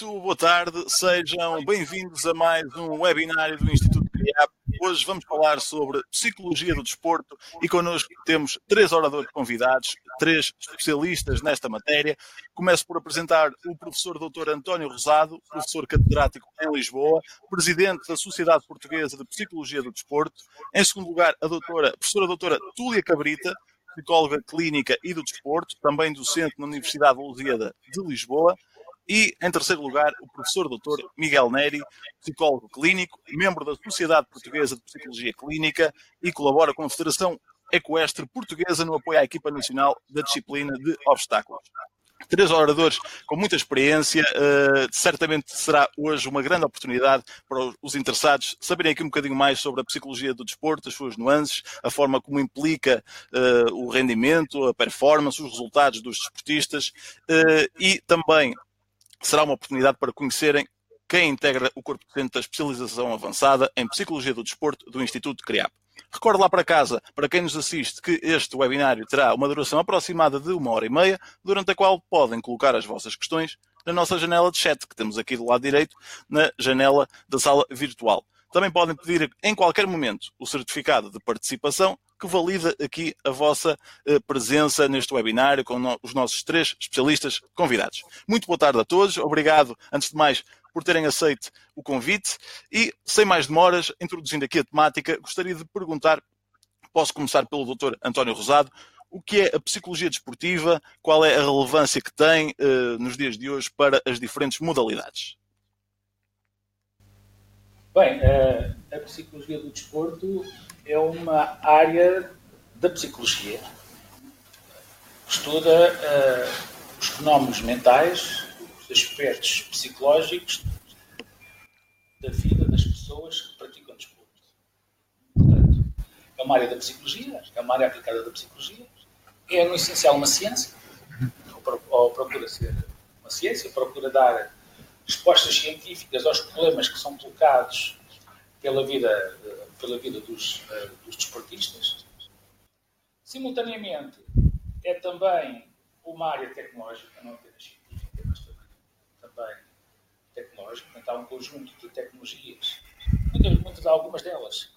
Muito boa tarde, sejam bem-vindos a mais um webinário do Instituto CRIAP. Hoje vamos falar sobre psicologia do desporto e connosco temos três oradores convidados, três especialistas nesta matéria. Começo por apresentar o professor Dr. António Rosado, professor catedrático em Lisboa, presidente da Sociedade Portuguesa de Psicologia do Desporto. Em segundo lugar, a doutora, professora doutora Túlia Cabrita, psicóloga clínica e do desporto, também docente na Universidade Lusíada de Lisboa. E, em terceiro lugar, o professor Dr. Miguel Neri, psicólogo clínico, membro da Sociedade Portuguesa de Psicologia Clínica e colabora com a Federação Equestre Portuguesa no apoio à equipa nacional da disciplina de obstáculos. Três oradores com muita experiência, uh, certamente será hoje uma grande oportunidade para os interessados saberem aqui um bocadinho mais sobre a psicologia do desporto, as suas nuances, a forma como implica uh, o rendimento, a performance, os resultados dos desportistas uh, e também será uma oportunidade para conhecerem quem integra o corpo docente da especialização avançada em Psicologia do Desporto do Instituto CRIAP. Recordo lá para casa, para quem nos assiste, que este webinário terá uma duração aproximada de uma hora e meia, durante a qual podem colocar as vossas questões na nossa janela de chat, que temos aqui do lado direito, na janela da sala virtual. Também podem pedir em qualquer momento o certificado de participação que valida aqui a vossa uh, presença neste webinário com os nossos três especialistas convidados. Muito boa tarde a todos. Obrigado, antes de mais, por terem aceito o convite. E, sem mais demoras, introduzindo aqui a temática, gostaria de perguntar, posso começar pelo Dr. António Rosado, o que é a psicologia desportiva, qual é a relevância que tem uh, nos dias de hoje para as diferentes modalidades? Bem, uh, a psicologia do desporto é uma área da psicologia que estuda uh, os fenómenos mentais, os aspectos psicológicos da vida das pessoas que praticam desporto. Portanto, é uma área da psicologia, é uma área aplicada da psicologia, é no essencial uma ciência, ou procura ser uma ciência, procura dar respostas científicas aos problemas que são colocados pela vida pela vida dos, uh, dos desportistas. Simultaneamente, é também uma área tecnológica, não apenas científica, mas também, também tecnológica. Portanto, há um conjunto de tecnologias, muitas, muitas algumas delas,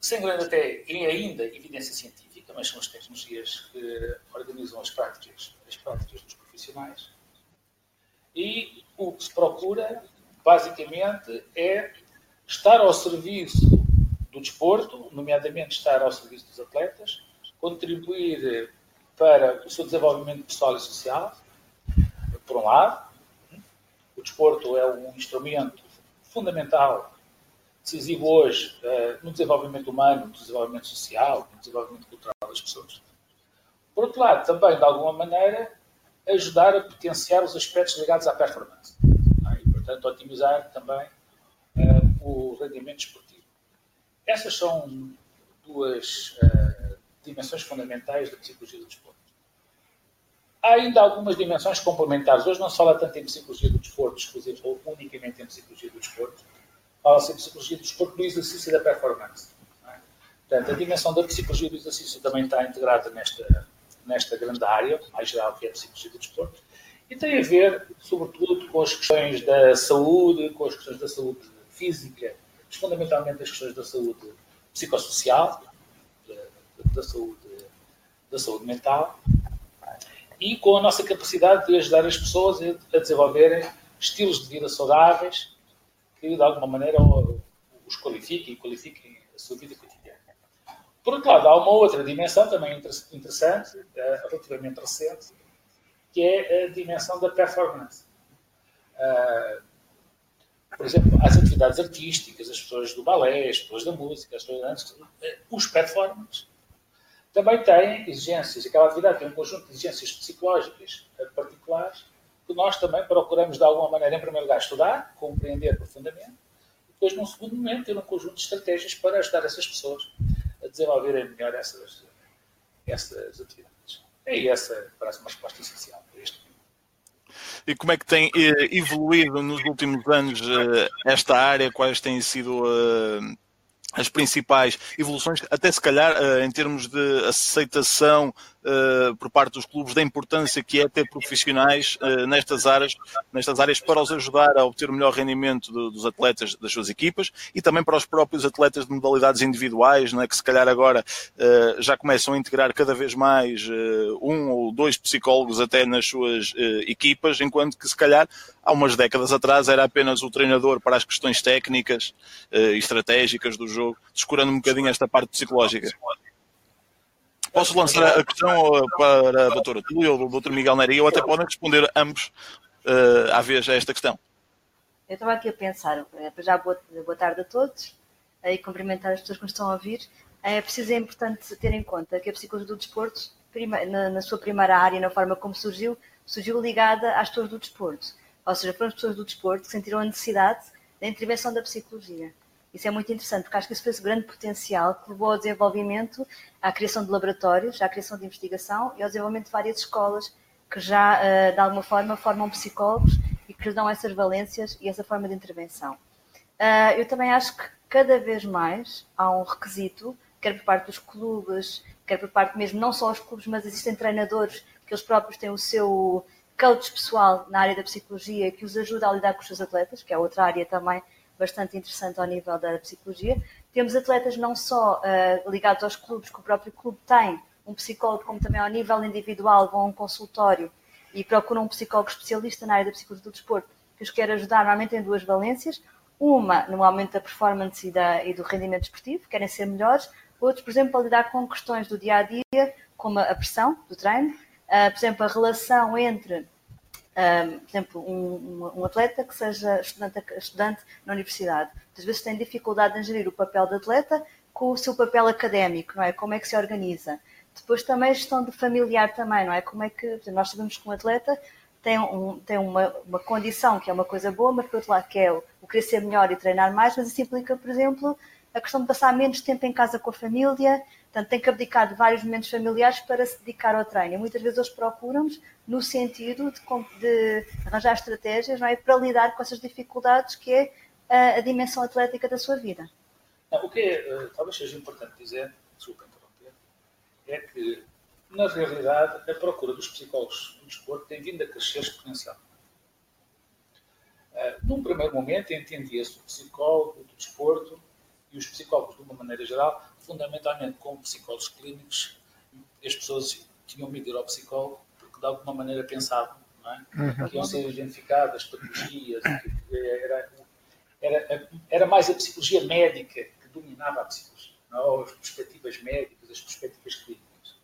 sem grande até e ainda evidência científica, mas são as tecnologias que organizam as práticas, as práticas dos profissionais. E o que se procura, basicamente, é estar ao serviço do desporto, nomeadamente estar ao serviço dos atletas, contribuir para o seu desenvolvimento pessoal e social, por um lado. O desporto é um instrumento fundamental, decisivo hoje, eh, no desenvolvimento humano, no desenvolvimento social, no desenvolvimento cultural das pessoas. Por outro lado, também, de alguma maneira, ajudar a potenciar os aspectos ligados à performance. E, portanto, otimizar também eh, o rendimento esportivo. Essas são duas uh, dimensões fundamentais da psicologia do desporto. Há ainda algumas dimensões complementares. Hoje não se fala tanto em psicologia do desporto, exclusivo ou unicamente em psicologia do desporto. Fala-se em psicologia do desporto no exercício da performance. É? Portanto, a dimensão da psicologia do exercício também está integrada nesta, nesta grande área, mais geral, que é a psicologia do desporto. E tem a ver, sobretudo, com as questões da saúde, com as questões da saúde física, fundamentalmente as questões da saúde psicossocial, da, saúde, da saúde mental, e com a nossa capacidade de ajudar as pessoas a, desenvolverem estilos de vida saudáveis que, de alguma maneira, os qualifiquem e qualifiquem a sua vida cotidiana. Por outro lado, há uma outra dimensão também interessante, eh, relativamente recente, que é a dimensão da performance. Por exemplo, as atividades artísticas, as pessoas do balé, as pessoas da música, as pessoas eh, os performers, também têm exigências, aquela atividade tem um conjunto de exigências psicológicas particulares que nós também procuramos, de alguma maneira, em primeiro lugar, estudar, compreender profundamente, e depois, num segundo momento, ter um conjunto de estratégias para ajudar essas pessoas a desenvolverem melhor essas, essas atividades. E essa parece uma resposta essencial para e como é que tem eh, evoluído nos últimos anos eh, esta área, quais têm sido eh, as principais evoluções, até se calhar em termos de aceitação uh, por parte dos clubes da importância que é ter profissionais uh, nestas áreas, nestas áreas para os ajudar a obter o melhor rendimento do, dos atletas das suas equipas e também para os próprios atletas de modalidades individuais, né, que se calhar agora uh, já começam a integrar cada vez mais um ou dois psicólogos até nas suas equipas, enquanto que se calhar há umas décadas atrás era apenas o treinador para as questões técnicas e estratégicas do jogo, descurando um bocadinho esta parte psicológica. Posso lançar a questão eh, para a doutora Túlia ou o Dr. Miguel Neri, ou até podem responder ambos uh, à vez a esta questão. Eu estava aqui a pensar, eh, já boa, boa tarde a todos e cumprimentar as pessoas que nos estão a ouvir. É preciso, é importante ter em conta que a psicologia do desporto, na, na sua primeira área, na forma como surgiu, surgiu ligada às pessoas do desporto. Ou seja, foram as pessoas do desporto que sentiram a necessidade da intervenção da psicologia. Isso é muito interessante, porque acho que isso fez grande potencial que levou ao desenvolvimento, à criação de laboratórios, à criação de investigação e ao desenvolvimento de várias escolas que já, eh, de alguma forma, formam psicólogos e que lhes dão essas valências e essa forma de intervenção. Eh, eu também acho que cada vez mais há um requisito, quer por parte dos clubes, quer por parte mesmo, não só os clubes, mas existem treinadores que eles próprios têm o seu coach pessoal na área da psicologia que os ajuda a lidar com os seus atletas, que é outra área também bastante interessante ao nível da psicologia. Temos atletas não só uh, ligados aos clubes, que o próprio clube tem um psicólogo, como também ao nível individual vão a um consultório e procuram um psicólogo especialista na área da psicologia do desporto, que os quer ajudar normalmente em duas valências. Uma, no aumento da performance e, da, e do rendimento desportivo, querem ser melhores. Outros, por exemplo, para lidar com questões do dia a dia, como a pressão do treino, uh, por exemplo, a relação entre um, por exemplo, um, um, atleta que seja estudante, estudante na universidade, às vezes tem dificuldade em gerir o papel de atleta com o seu papel académico, não é? Como é que se organiza? Depois também a gestão de familiar também, não é? Como é que, exemplo, nós sabemos que um atleta tem, um, tem uma, uma condição que é uma coisa boa, mas por outro lado que é o, o querer ser melhor e treinar mais, mas isso implica, por exemplo, a questão de passar menos tempo em casa com a família, Portanto, tem que abdicar de vários momentos familiares para se dedicar ao treino. Muitas vezes eles procuram-nos no sentido de, de, arranjar estratégias não é, para lidar com essas dificuldades que é a, a dimensão atlética da sua vida. Não, o que é, talvez seja importante dizer, desculpa interromper, é que, na realidade, a procura dos psicólogos do desporto tem vindo a crescer exponencialmente. Uh, num primeiro momento, entendia-se o psicólogo do desporto e os psicólogos, de uma maneira geral, fundamentalmente como psicólogos clínicos, as pessoas tinham medo de ir ao psicólogo porque de alguma maneira pensavam é? uhum. que iam ser identificadas patologias, era, era, era mais a psicologia médica que dominava a psicologia? É? as perspectivas médicas, as perspectivas clínicas.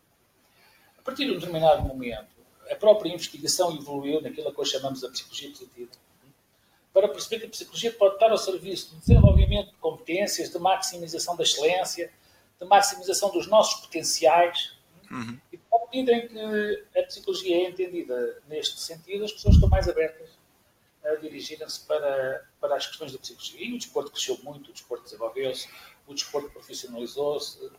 A partir de um determinado momento, a própria investigação evoluiu naquilo que hoje chamamos de psicologia positiva, para perceber que a psicologia pode estar ao serviço do desenvolvimento de competências, de maximização da excelência, de maximização dos nossos potenciais. Uhum. E à medida em que a psicologia é entendida neste sentido, as pessoas estão mais abertas a dirigirem-se para, para as questões da psicologia. E o desporto cresceu muito, o desporto desenvolveu-se, o desporto profissionalizou-se.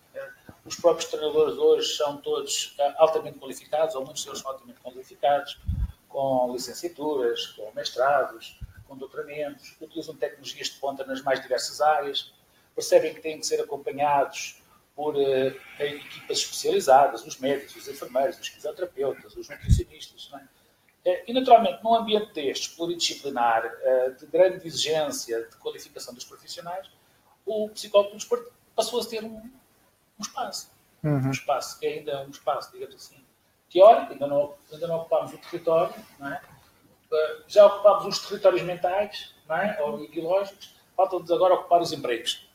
Os próprios treinadores hoje são todos eh, altamente qualificados, ou muitos deles são altamente qualificados, com licenciaturas, com mestrados, com doutoramentos, utilizam tecnologias de ponta nas mais diversas áreas, percebem que têm que ser acompanhados por uh, equipas especializadas, os médicos, os enfermeiros, os fisioterapeutas, os nutricionistas. É? Uh, e, naturalmente, num ambiente destes, pluridisciplinar, uh, de grande exigência de qualificação dos profissionais, o psicólogo desporto passou a ter um, um espaço. Uhum. Um espaço que ainda é um espaço, digamos assim, teórico, ainda não, ainda não ocupámos o território, é? Já ocupámos os territórios mentais não é? ou ideológicos, falta-nos agora ocupar os empregos.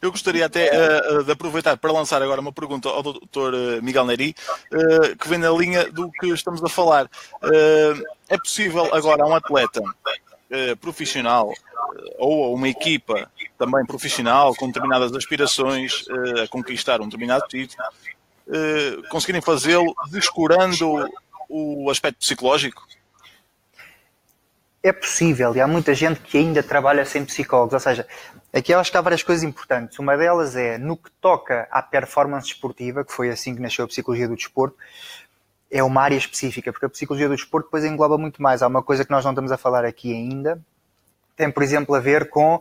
Eu gostaria até uh, de aproveitar para lançar agora uma pergunta ao Dr. Eh, Miguel Neri, uh, que vem na linha do que estamos a falar. Uh, é possível agora a um atleta profissional ou a uma equipa também profissional com determinadas aspirações a conquistar um determinado título, conseguirem fazê-lo descurando o aspecto psicológico? É possível e há muita gente que ainda trabalha sem psicólogos. Ou seja, aqui eu acho que há várias coisas importantes. Uma delas é no que toca à performance esportiva, que foi assim que nasceu a psicologia do desporto, é uma área específica, porque a psicologia do desporto depois engloba muito mais. Há uma coisa que nós não estamos a falar aqui ainda, tem, por exemplo, a ver com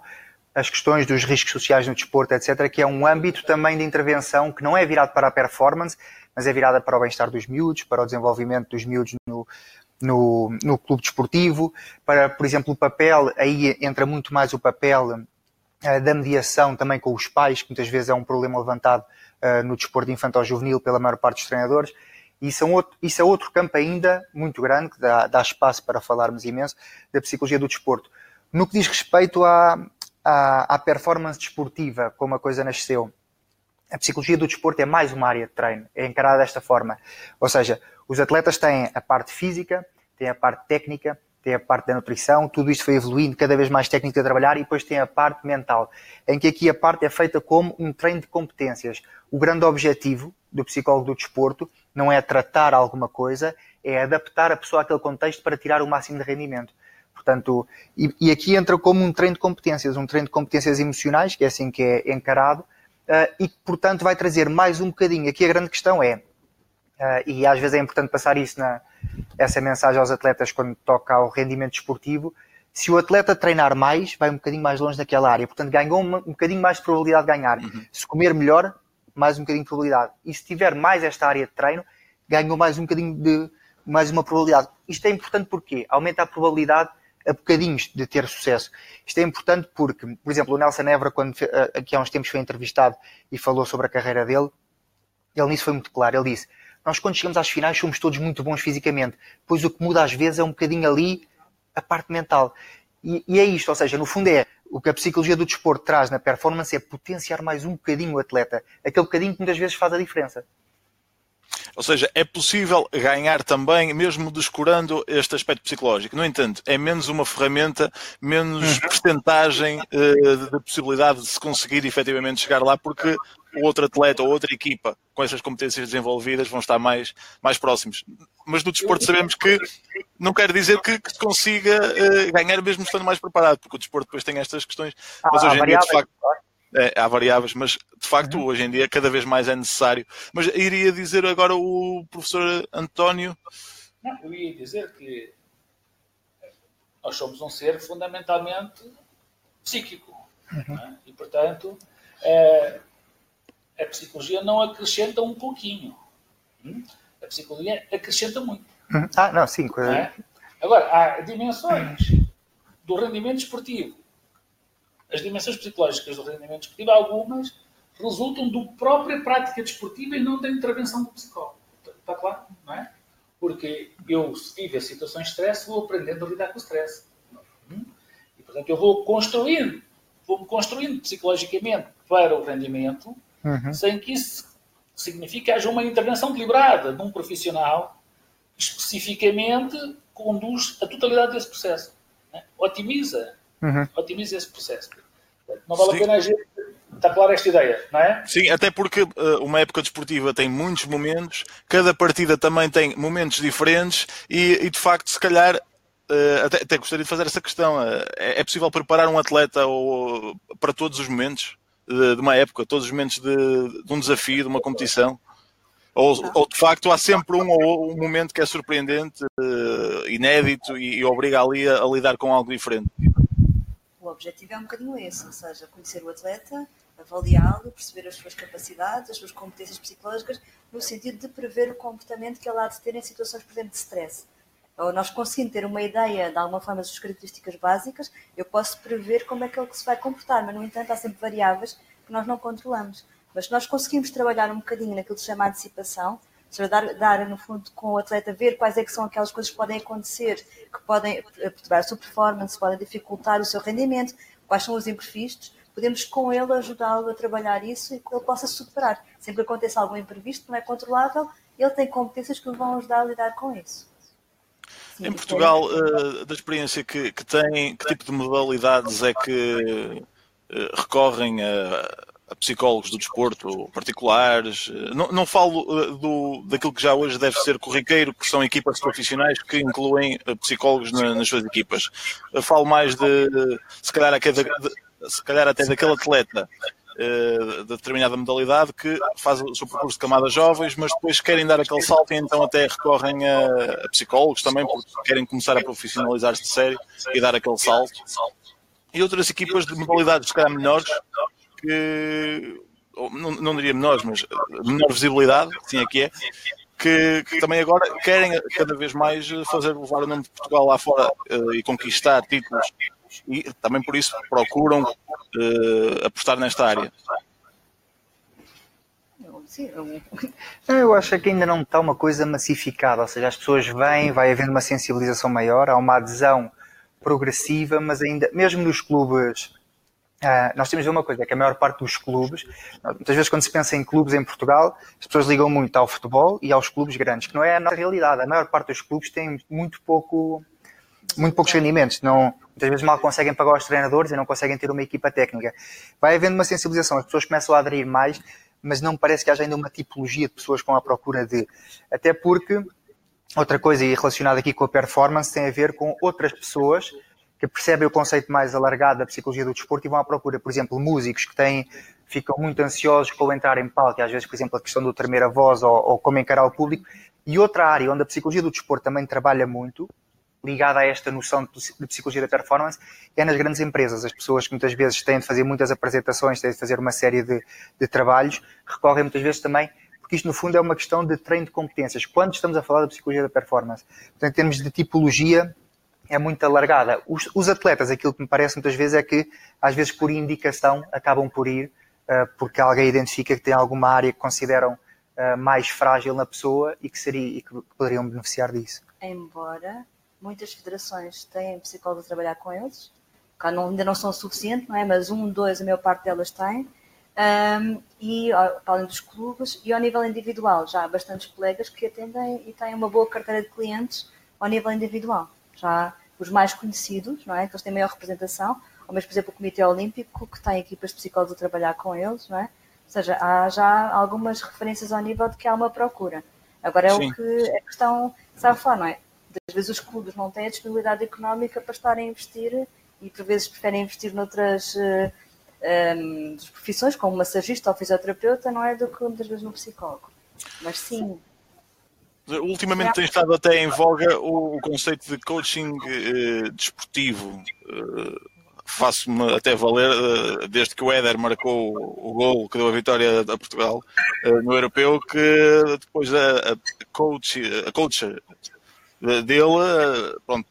as questões dos riscos sociais no desporto, etc., que é um âmbito também de intervenção que não é virado para a performance, mas é virada para o bem-estar dos miúdos, para o desenvolvimento dos miúdos no, no, no clube desportivo, para, por exemplo, o papel, aí entra muito mais o papel uh, da mediação também com os pais, que muitas vezes é um problema levantado uh, no desporto infantil-juvenil pela maior parte dos treinadores. Isso é, um outro, isso é outro campo ainda muito grande, que dá, dá espaço para falarmos imenso, da psicologia do desporto. No que diz respeito à, à, à performance desportiva, como a coisa nasceu, a psicologia do desporto é mais uma área de treino, é encarada desta forma. Ou seja, os atletas têm a parte física, têm a parte técnica, têm a parte da nutrição, tudo isto foi evoluindo, cada vez mais técnica a trabalhar, e depois tem a parte mental, em que aqui a parte é feita como um treino de competências. O grande objetivo do psicólogo do desporto não é tratar alguma coisa, é adaptar a pessoa àquele contexto para tirar o máximo de rendimento. Portanto, e, e aqui entra como um treino de competências, um treino de competências emocionais, que é assim que é encarado, uh, e portanto, vai trazer mais um bocadinho. Aqui a grande questão é, uh, e às vezes é importante passar isso na, essa mensagem aos atletas quando toca ao rendimento desportivo, se o atleta treinar mais, vai um bocadinho mais longe daquela área. Portanto, ganhou um, um bocadinho mais de probabilidade de ganhar. Uhum. Se comer melhor, mais um bocadinho de probabilidade. E se tiver mais esta área de treino, ganhou mais um bocadinho de mais uma probabilidade. Isto é importante porque aumenta a probabilidade a bocadinhos de ter sucesso. Isto é importante porque, por exemplo, o Nelson Évora, quando eh, aqui há uns tempos foi entrevistado e falou sobre a carreira dele, ele nisso foi muito claro. Ele disse: Nós, quando chegamos às finais, somos todos muito bons fisicamente, pois o que muda às vezes é um bocadinho ali a parte mental. E, e é isto, ou seja, no fundo é o que a psicologia do desporto traz na performance é potenciar mais um bocadinho o atleta, aquele bocadinho que muitas vezes faz a diferença. Ou seja, é possível ganhar também, mesmo descurando este aspecto psicológico. No entanto, é menos uma ferramenta, menos uhum. percentagem uh, de possibilidade de se conseguir efetivamente chegar lá, porque o outro atleta ou outra equipa com essas competências desenvolvidas vão estar mais, mais próximos. Mas no desporto sabemos que não quer dizer que, que se consiga uh, ganhar mesmo estando mais preparado, porque o desporto depois tem estas questões. Mas hoje em dia, de facto, é, há variáveis, mas de facto uhum. hoje em dia cada vez mais é necessário. Mas iria dizer agora o professor António. Não, eu ia dizer que nós somos um ser fundamentalmente psíquico. Uhum. É? E portanto é, a psicologia não acrescenta um pouquinho. Hum? A psicologia acrescenta muito. Uhum. Ah, não, sim. Não é? Agora, há dimensões do rendimento esportivo as dimensões psicológicas do rendimento desportivo, algumas resultam da própria prática desportiva e não da intervenção do psicólogo. Está claro? Não é? Porque eu, se viver situações de stress, vou aprendendo a lidar com o stress. E, portanto, eu vou construindo, vou-me construindo psicologicamente para o rendimento, uhum. sem que isso signifique que haja uma intervenção deliberada de um profissional que especificamente conduz a totalidade desse processo. É? Otimiza Uhum. Otimiza esse processo. Não vale Sim. a pena a gente. Está clara esta ideia, não é? Sim, até porque uh, uma época desportiva tem muitos momentos, cada partida também tem momentos diferentes e, e de facto, se calhar, uh, até, até, gostaria de fazer essa questão: uh, é, é, possível preparar um atleta ou, para todos os momentos de, de uma época, todos os momentos de, de um desafio, de uma competição? Ou, ou, de facto há sempre um ou um momento que é surpreendente, inédito e, e obriga ali a, a lidar com algo diferente? O objetivo é um bocadinho esse, ou seja, conhecer o atleta, avaliá-lo, perceber as suas capacidades, as suas competências psicológicas, no sentido de prever o comportamento que ele há de ter em situações, por exemplo, de stress. Ou nós conseguindo ter uma ideia, de alguma forma, das características básicas, eu posso prever como é que ele se vai comportar, mas, no entanto, há sempre variáveis que nós não controlamos. Mas se nós conseguimos trabalhar um bocadinho naquilo que se chama antecipação, dar, dar, no fundo, com o atleta, ver quais é que são aquelas coisas que podem acontecer, que podem perturbar a sua performance, podem dificultar o seu rendimento, quais são os imprevistos, podemos com ele ajudá-lo a trabalhar isso e que ele possa superar. Sempre que aconteça algum imprevisto, não é controlável, ele tem competências que o vão ajudar a lidar com isso. Sim, em Portugal, uh, da experiência que, que tem, que tipo de modalidades é que uh, recorrem a a psicólogos do desporto particulares. Não, não falo eh, do, daquilo que já hoje deve ser corriqueiro, que são equipas profissionais que incluem eh, psicólogos na, nas suas equipas. Eu falo mais de, se calhar, até, de, se calhar até daquele atleta de determinada modalidade que faz o seu percurso de camadas jovens, mas depois querem dar aquele salto e então até recorrem a psicólogos também, porque querem começar a profissionalizar-se de sério e dar aquele salto. E outras equipas de modalidades, se calhar, menores, que não, não diria menores, mas menor visibilidade, sim aqui é, que, que, também agora querem cada vez mais fazer levar o nome de Portugal lá fora uh, e conquistar títulos e também por isso procuram uh, apostar nesta área. Eu acho que ainda não está uma coisa massificada, ou seja, as pessoas vêm, vai havendo uma sensibilização maior, há uma adesão progressiva, mas ainda, mesmo nos clubes Uh, nós temos de ver uma coisa, é que a maior parte dos clubes, muitas vezes quando se pensa em clubes em Portugal, as pessoas ligam muito ao futebol e aos clubes grandes, que não é a nossa realidade. A maior parte dos clubes tem muito pouco, muito poucos rendimentos, não, muitas vezes mal conseguem pagar os treinadores e não conseguem ter uma equipa técnica. Vai havendo uma sensibilização, as pessoas começam a aderir mais, mas não parece que haja ainda uma tipologia de pessoas com a procura de. Até porque, outra coisa relacionada aqui com a performance, tem a ver com outras pessoas que percebem o conceito mais alargado da psicologia do desporto e vão à procura, por exemplo, músicos que têm, ficam muito ansiosos com entrar em palco, e às vezes, por exemplo, a questão do tremer a voz ou, ou como encarar o público. E outra área onde a psicologia do desporto também trabalha muito, ligada a esta noção de psicologia da performance, é nas grandes empresas. As pessoas que muitas vezes têm de fazer muitas apresentações, têm de fazer uma série de, de trabalhos, recorrem muitas vezes também porque isto no fundo é uma questão de treino de competências. Quando estamos a falar da psicologia da performance, portanto, em termos de tipologia, é muito alargada. Os, os, atletas, aquilo que me parece muitas vezes é que, às vezes, por indicação, acabam por ir, uh, porque alguém identifica que tem alguma área que consideram uh, mais frágil na pessoa e que, seria, e que poderiam beneficiar disso. Embora muitas federações tenham psicólogos a trabalhar com eles, ainda não são suficientes, não é? mas um, dois, a maior parte delas têm. Um, e além dos clubes, e ao nível individual, já há bastantes colegas que atendem e têm uma boa carteira de clientes ao nível individual já os mais conhecidos, não é? Que eles têm maior representação, ou mesmo, por exemplo, o Comitê Olímpico, que tem equipas de psicólogos a trabalhar com eles, não é? Ou seja, há já algumas referências ao nível de que há uma procura. Agora é Sim. o que a questão sabe falar, não é? Às vezes os clubes não têm a disponibilidade económica para estarem a investir e por vezes preferem investir noutras uh, eh, um, ehm, profissões, como massagista ou fisioterapeuta, não é? Do que muitas vezes no psicólogo. Mas sim, Ultimamente tem estado até em voga o, o conceito de coaching eh, desportivo. Eh, Faço-me até valer, eh, desde que o Éder marcou o, o gol que deu a vitória a Portugal no Europeu, que depois a, a coach, a coach dele, pronto,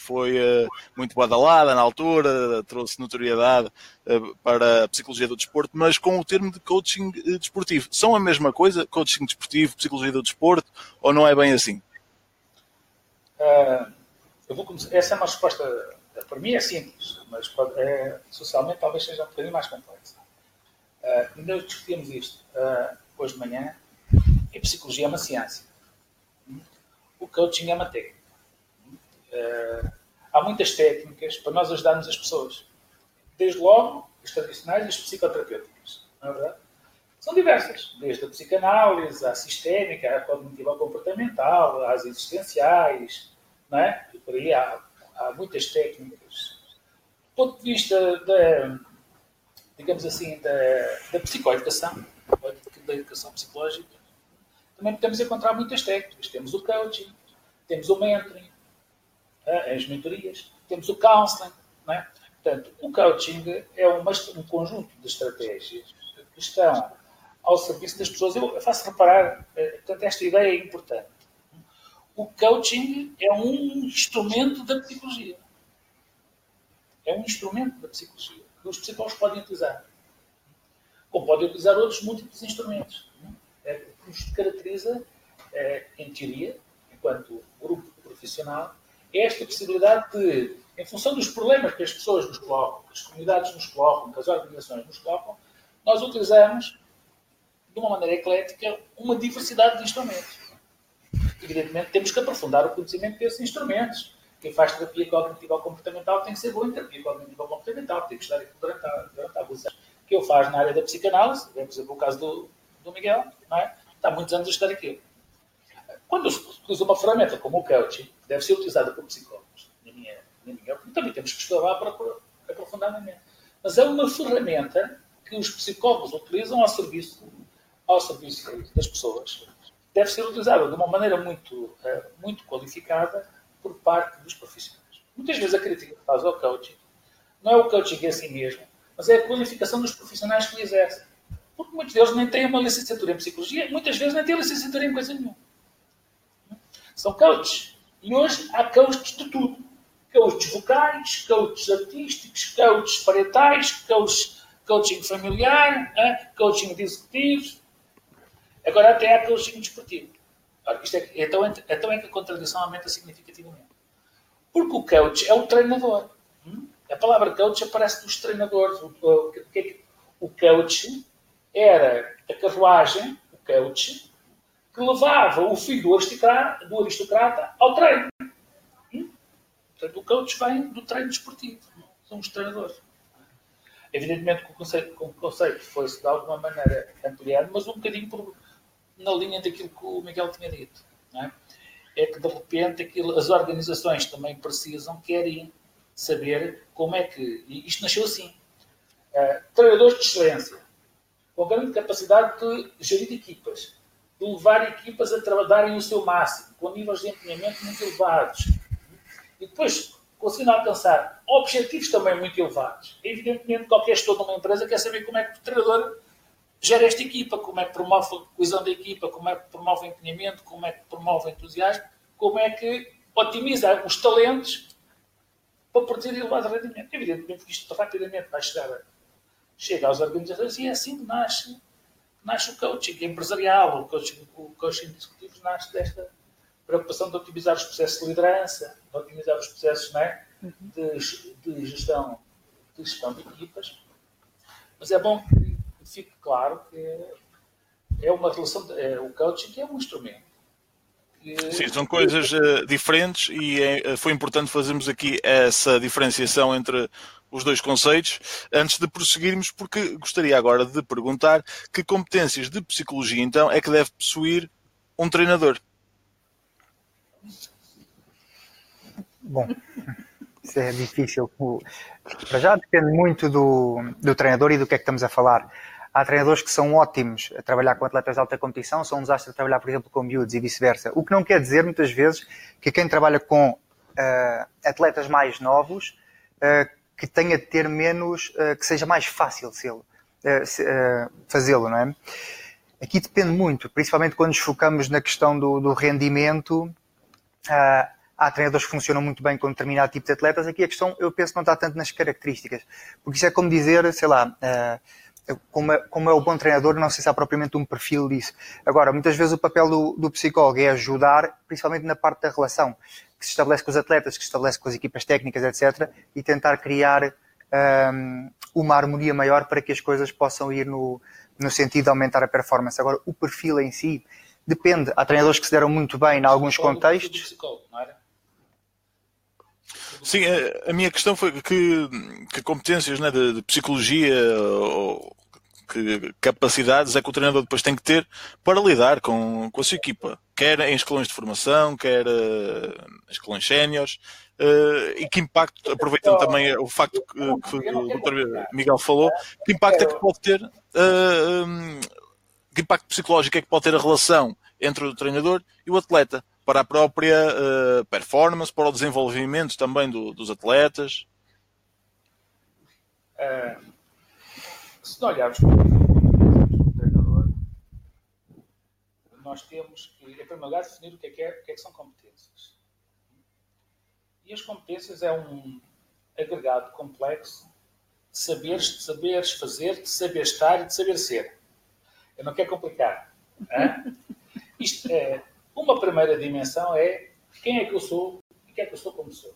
foi uh, muito badalada na altura, trouxe notoriedade uh, para a psicologia do desporto, mas com o termo de coaching uh, desportivo. São a mesma coisa, coaching desportivo, psicologia do desporto, ou não é bem assim? eu vou começar. Essa é uma resposta, para mim é simples, mas é, socialmente talvez seja um bocadinho mais complexa. Uh, discutimos isto hoje de manhã, a psicologia é uma ciência. O coaching é uma técnica. Uh, há muitas técnicas para nós ajudarmos as pessoas. Desde logo, as tradicionais e as psicoterapêuticas. Não é verdade? São diversas, desde a psicanálise, à sistémica, à cognitiva comportamental, às existenciais, não é? E por aí há, há muitas técnicas. Do ponto de vista da, digamos assim, da, da psicoeducação, da educação psicológica, também podemos encontrar muitas técnicas. Temos o coaching, temos o mentoring, as mentorias, temos o counseling. Não é? Portanto, o coaching é uma, um conjunto de estratégias que estão ao serviço das pessoas. Eu faço reparar, eh, portanto, esta ideia é importante. O coaching é um instrumento da psicologia. É um instrumento da psicologia que os psicólogos podem utilizar. Como podem utilizar outros múltiplos instrumentos. É, o que nos caracteriza, é, em teoria, enquanto grupo profissional, esta possibilidade de, em função dos problemas que as pessoas nos colocam, que as comunidades nos colocam, que as organizações nos colocam, nós utilizamos, de uma maneira eclética, uma diversidade de instrumentos. Evidentemente, temos que aprofundar o conhecimento desses instrumentos. Quem faz terapia cognitiva ou comportamental tem que ser bom em terapia cognitiva ou comportamental, tem que estar durante, a, durante alguns anos. Que eu faço na área da psicanálise, por exemplo, o caso do, do Miguel, é? está há muitos anos a estar aqui. Quando usa uma ferramenta como o coaching, deve ser utilizada por psicólogos, na minha, na minha opinião, também temos que estudar aprofundadamente. Mas é uma ferramenta que os psicólogos utilizam ao serviço, ao serviço das pessoas. Deve ser utilizada de uma maneira muito, eh, muito qualificada por parte dos profissionais. Muitas vezes a crítica que faz ao coaching não é o coaching em si mesmo, mas é a qualificação dos profissionais que o exercem. Porque muitos deles nem têm uma licenciatura em psicologia, muitas vezes nem têm licenciatura em coisa nenhuma. São coaches. E hoje há coaches de tudo. Coaches vocais, coaches artísticos, coaches parentais, coaches, coaching familiar, coaching de. Agora até há coaching desportivo. Isto é, então, então é que a contradição aumenta significativamente. Porque o coach é o treinador. Hum? A palavra coach aparece dos treinadores. O, o, o coach era a carruagem, o coach, que levava o filho do aristocrata, do aristocrata ao treino. Hum? Portanto, o coach vem do treino desportivo. São os treinadores. Evidentemente que o conceito, o conceito foi-se de alguma maneira ampliado, mas um bocadinho por, na linha daquilo que o Miguel tinha dito. É? é? que, de repente, aquilo, as organizações também precisam, querem saber como é que. Isto nasceu assim. Uh, treinadores de excelência, com grande capacidade de gerir equipas, de levar equipas a trabalharem o seu máximo, com níveis de empenhamento muito elevados. E depois conseguindo alcançar objetivos também muito elevados. Evidentemente, qualquer gestor de uma empresa quer saber como é que o treinador gera esta equipa, como é que promove a coesão da equipa, como é que promove o empenhamento, como é que promove o entusiasmo, como é que otimiza os talentos para produzir elevado rendimento. Evidentemente isto rapidamente vai chegar a, chega às e é assim que nasce, nasce o coaching empresarial, o coaching, o coaching executivo nasce desta preocupação de otimizar os processos de liderança, de otimizar os processos é, de, de, gestão, de gestão de equipas. Mas é bom que fique claro que é uma relação, de, é, o coaching é um instrumento Sim, são coisas uh, diferentes e é, foi importante fazermos aqui essa diferenciação entre os dois conceitos antes de prosseguirmos, porque gostaria agora de perguntar que competências de psicologia então é que deve possuir um treinador. Bom, isso é difícil. Para já depende muito do, do treinador e do que é que estamos a falar. Há treinadores que são ótimos a trabalhar com atletas de alta competição, são um desastre a trabalhar, por exemplo, com miúdos e vice-versa. O que não quer dizer, muitas vezes, que quem trabalha com uh, atletas mais novos uh, que tenha de ter menos, uh, que seja mais fácil fazê-lo, não é? Aqui depende muito, principalmente quando nos focamos na questão do, do rendimento. há treinadores que funcionam muito bem com determinado tipo de atletas. Aqui a questão, eu penso, não está tanto nas características. Porque isso é como dizer, sei lá, como é, como é o bom treinador, não sei se há propriamente um perfil disso. Agora, muitas vezes o papel do, do psicólogo é ajudar, principalmente na parte da relação, que se estabelece com os atletas, que se estabelece com as equipas técnicas, etc., e tentar criar um, uma harmonia maior para que as coisas possam ir no, no sentido de aumentar a performance. Agora, o perfil em si depende. Há treinadores que se deram muito bem em alguns contextos. Sim, a, a, minha questão foi que, que competências né, de, de psicologia ou que capacidades é que o treinador depois tem que ter para lidar com, com a sua equipa, quer em escalões de formação, quer uh, em escalões séniores, uh, e que impacto, aproveitando também o facto que, que o Dr. Miguel falou, que impacto é que pode ter, uh, eh, um, que impacto psicológico é que pode ter a relação entre o treinador e o atleta para a própria performance, para o desenvolvimento também do, dos atletas? Se olharmos para o treinador, nós temos que, em primeiro lugar, definir o que é que, é, o que, é que são competências. E as competências é um agregado complexo de saberes, de saberes fazer, de saber estar e de saber ser. Eu não quero complicar. Isto é, uma primeira dimensão é quem é que eu sou e quem é que eu sou como pessoa.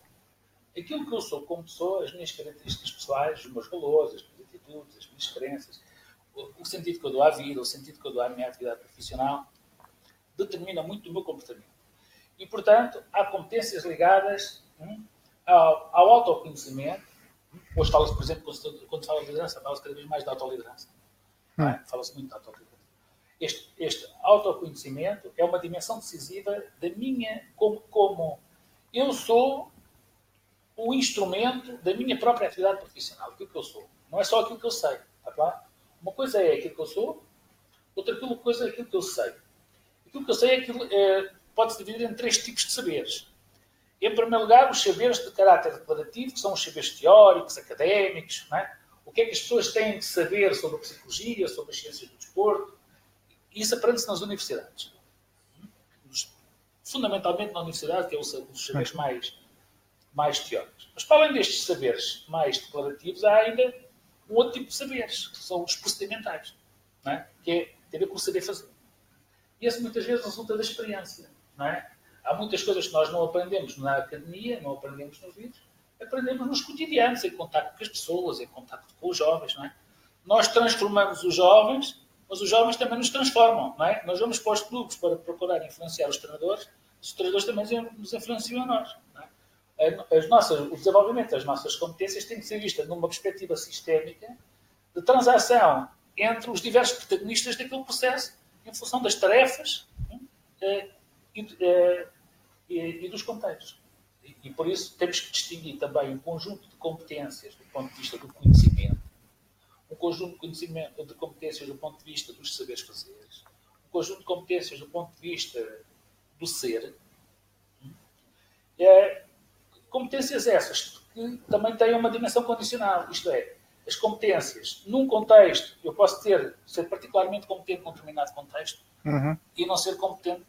Aquilo que eu sou como pessoa, as minhas características pessoais, os meus valores, as atitudes, as minhas crenças, o, o sentido que eu dou à vida, o sentido que eu dou à minha atividade profissional, determina muito o meu comportamento. E, portanto, há competências ligadas hum, ao, ao autoconhecimento. Hoje fala-se, por exemplo, quando se fala de liderança, fala-se cada vez mais de autoliderança. É? Fala-se muito de autoliderança. Este, este autoconhecimento é uma dimensão decisiva da minha, como, como eu sou o instrumento da minha própria atividade profissional, aquilo que eu sou. Não é só aquilo que eu sei, está claro? Uma coisa é aquilo que eu sou, outra coisa é aquilo que eu sei. Aquilo que eu sei é aquilo, é, pode-se dividir em três tipos de saberes. Em primeiro lugar, os saberes de caráter declarativo, que são os saberes teóricos, académicos, é? o que é que as pessoas têm que saber sobre a psicologia, sobre as ciências do desporto. Isso aprende-se nas universidades. Fundamentalmente na universidade, que é um dos saberes mais, mais teóricos. Mas para além destes saberes mais declarativos, há ainda um outro tipo de saberes, que são os procedimentais, é? que é ter a ver com o saber fazer. E esse muitas vezes resulta da experiência. É? Há muitas coisas que nós não aprendemos na academia, não aprendemos nos livros, aprendemos nos cotidianos, em contato com as pessoas, em contato com os jovens. É? Nós transformamos os jovens, mas os jovens também nos transformam. É? Nós vamos para os clubes para procurar influenciar os treinadores, os treinadores também nos influenciam a nós. É? As nossas, o desenvolvimento das nossas competências tem que ser visto numa perspectiva sistémica de transação entre os diversos protagonistas daquele processo em função das tarefas eh, e, eh, e, e dos contextos. E, e, por isso temos que distinguir também um conjunto de competências do ponto de vista do conhecimento, um conjunto de, conhecimento, de competências do ponto de vista dos saberes fazeres, um conjunto de competências do ponto de vista do ser. É, competências essas que também têm uma dimensão condicional, isto é, as competências num contexto, eu posso ter, ser particularmente competente num determinado contexto uhum. e não ser competente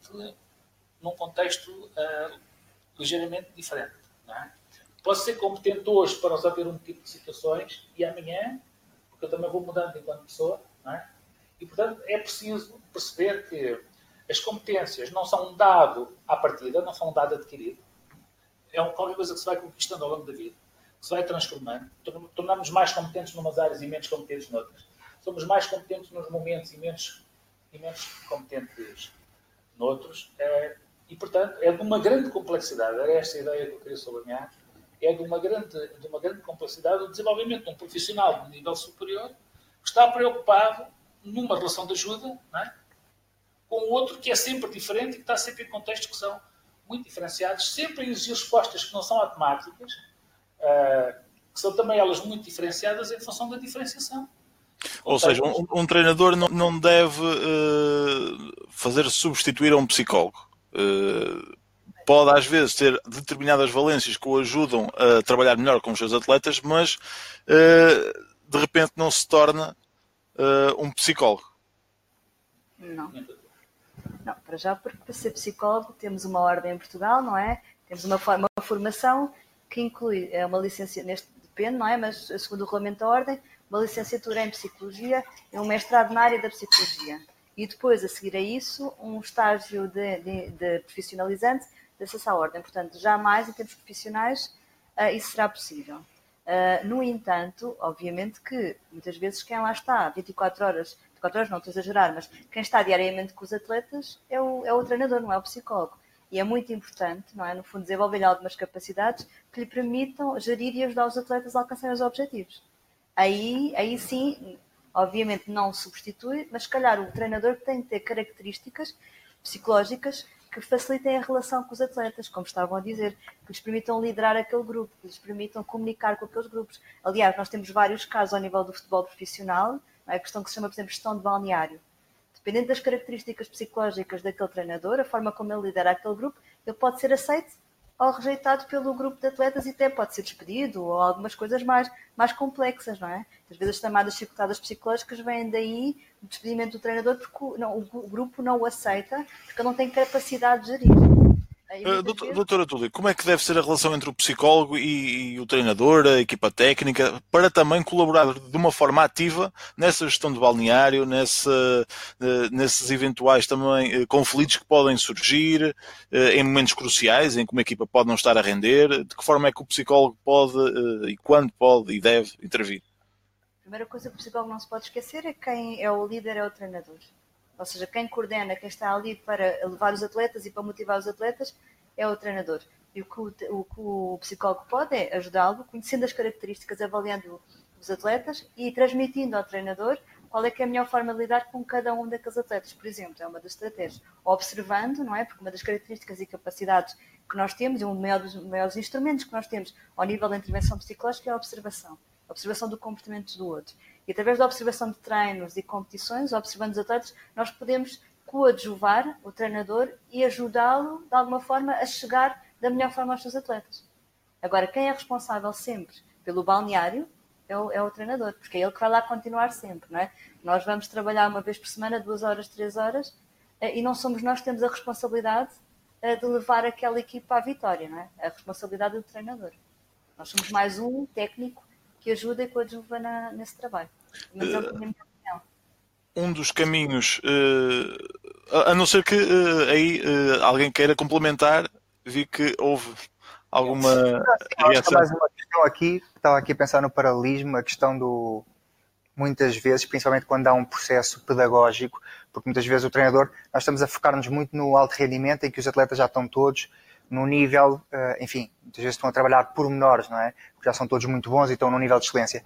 num contexto uh, ligeiramente diferente. É? Posso ser competente hoje para resolver um tipo de situações e amanhã, porque eu também vou mudando enquanto pessoa, é? e portanto é preciso perceber que as competências não são um dado à partida, não são um dado adquirido, é qualquer coisa que se vai conquistando ao longo da vida se vai transformando, tornamos mais competentes em umas áreas e menos competentes noutras. Somos mais competentes nos momentos e menos, e menos competentes noutros. É, e, portanto, é de uma grande complexidade, era esta a ideia que eu queria sublinhar, é de uma grande, de uma grande complexidade o desenvolvimento de um profissional de nível superior que está preocupado numa relação de ajuda é? com outro que é sempre diferente e que está sempre em contextos que são muito diferenciados, sempre exigir respostas que não são automáticas, uh, que são também elas muito diferenciadas em função da diferenciação. Ou seja, um, um treinador não, não deve uh, fazer substituir a um psicólogo. Uh, pode às vezes ter determinadas valências que o ajudam a trabalhar melhor com os seus atletas, mas uh, de repente não se torna um psicólogo. Não. Não, para já, porque para ser psicólogo temos uma ordem em Portugal, não é? Temos uma, uma formação que inclui é uma licenciatura, neste depende, não é? Mas segundo o regulamento da ordem, uma licenciatura em psicologia e um mestrado na área da psicologia. E depois, a seguir a isso, um estágio de, de, de profissionalizante de acesso à ordem. Portanto, jamais em termos profissionais uh, isso será possível. Uh, no entanto, obviamente que muitas vezes quem lá está 24 horas, 24 horas não estou a exagerar, mas quem está diariamente com os atletas é o, é o treinador, não é o psicólogo. E é muito importante, não é? No fundo, desenvolver algumas capacidades que lhe permitam gerir e ajudar os atletas a alcançarem os objetivos. Aí, aí sim, obviamente não substitui, mas se calhar o treinador tem que ter características psicológicas que facilitem a relação com os atletas, como estavam a dizer, que lhes permitam liderar aquele grupo, que lhes permitam comunicar com aqueles grupos. Aliás, nós temos vários casos ao nível do futebol profissional, é? a questão que se chama, por exemplo, gestão de balneário dependendo das características psicológicas daquele treinador, a forma como ele lidera aquele grupo, ele pode ser aceito ou rejeitado pelo grupo de atletas e até pode ser despedido ou algumas coisas mais, mais complexas, não é? Às vezes as chamadas dificuldades psicológicas vêm daí o despedimento do treinador porque não, o grupo não o aceita porque ele não tem capacidade de gerir. Uh, doutor, doutora Túlio, como é que deve ser a relação entre o psicólogo e, e, o treinador, a equipa técnica, para também colaborar de uma forma ativa nessa gestão de balneário, nessa, uh, nesses eventuais também uh, conflitos que podem surgir em momentos cruciais, em que uma equipa pode não estar a render? De que forma é que o psicólogo pode e quando pode e deve intervir? A primeira coisa que o psicólogo não se pode esquecer é quem é o líder, é o treinador. Ou seja, quem coordena, quem está ali para levar os atletas e para motivar os atletas é o treinador. E o que o, o, que o psicólogo pode é ajudá-lo, conhecendo as características, avaliando os atletas e transmitindo ao treinador qual é que é a melhor forma de lidar com cada um daqueles atletas. Por exemplo, é uma das estratégias. Observando, não é? Porque uma das características e capacidades que nós temos, e um dos maiores instrumentos que nós temos ao nível da intervenção psicológica é a observação. A observação do comportamento do outro. E através da observação de treinos e competições, observando os atletas, nós podemos coadjuvar o treinador e ajudá-lo, de alguma forma, a chegar da melhor forma aos seus atletas. Agora, quem é responsável sempre pelo balneário é o, é o treinador, porque é ele que vai lá continuar sempre, não é? Nós vamos trabalhar uma vez por semana, duas horas, três horas, e não somos nós que temos a responsabilidade de levar aquela equipa à vitória, não é? A responsabilidade do treinador. Nós somos mais um técnico que ajuda e coadjuva na, nesse trabalho. Mas é a minha opinião. Um dos caminhos, uh, a não ser que uh, aí uh, alguém queira complementar, vi que houve alguma reação. Mais uma questão aqui, estava aqui a pensar no paralelismo, a questão do muitas vezes, principalmente quando há um processo pedagógico, porque muitas vezes o treinador, nós estamos a focar-nos muito no alto rendimento, em que os atletas já estão todos no nível, eh, enfim, muitas vezes estão a trabalhar por menores, não é? Porque já são todos muito bons e estão no nível de excelência.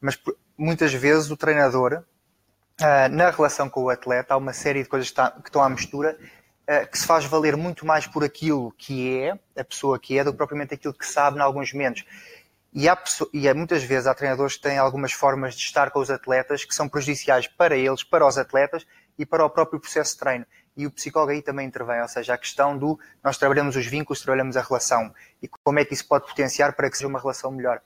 Mas muitas vezes o treinador, eh, na relação com o atleta, há uma série de coisas que estão à mistura eh, que se faz valer muito mais por aquilo que é, a pessoa que é, do que propriamente aquilo que sabe em alguns momentos. E, há, e há, muitas vezes há treinadores que têm algumas formas de estar com os atletas que são prejudiciais para eles, para os atletas e para o próprio processo de treino. E o psicólogo aí também intervém, ou seja, a questão do nós trabalhamos os vínculos, trabalhamos a relação e como é que isso pode potenciar para que seja uma relação melhor.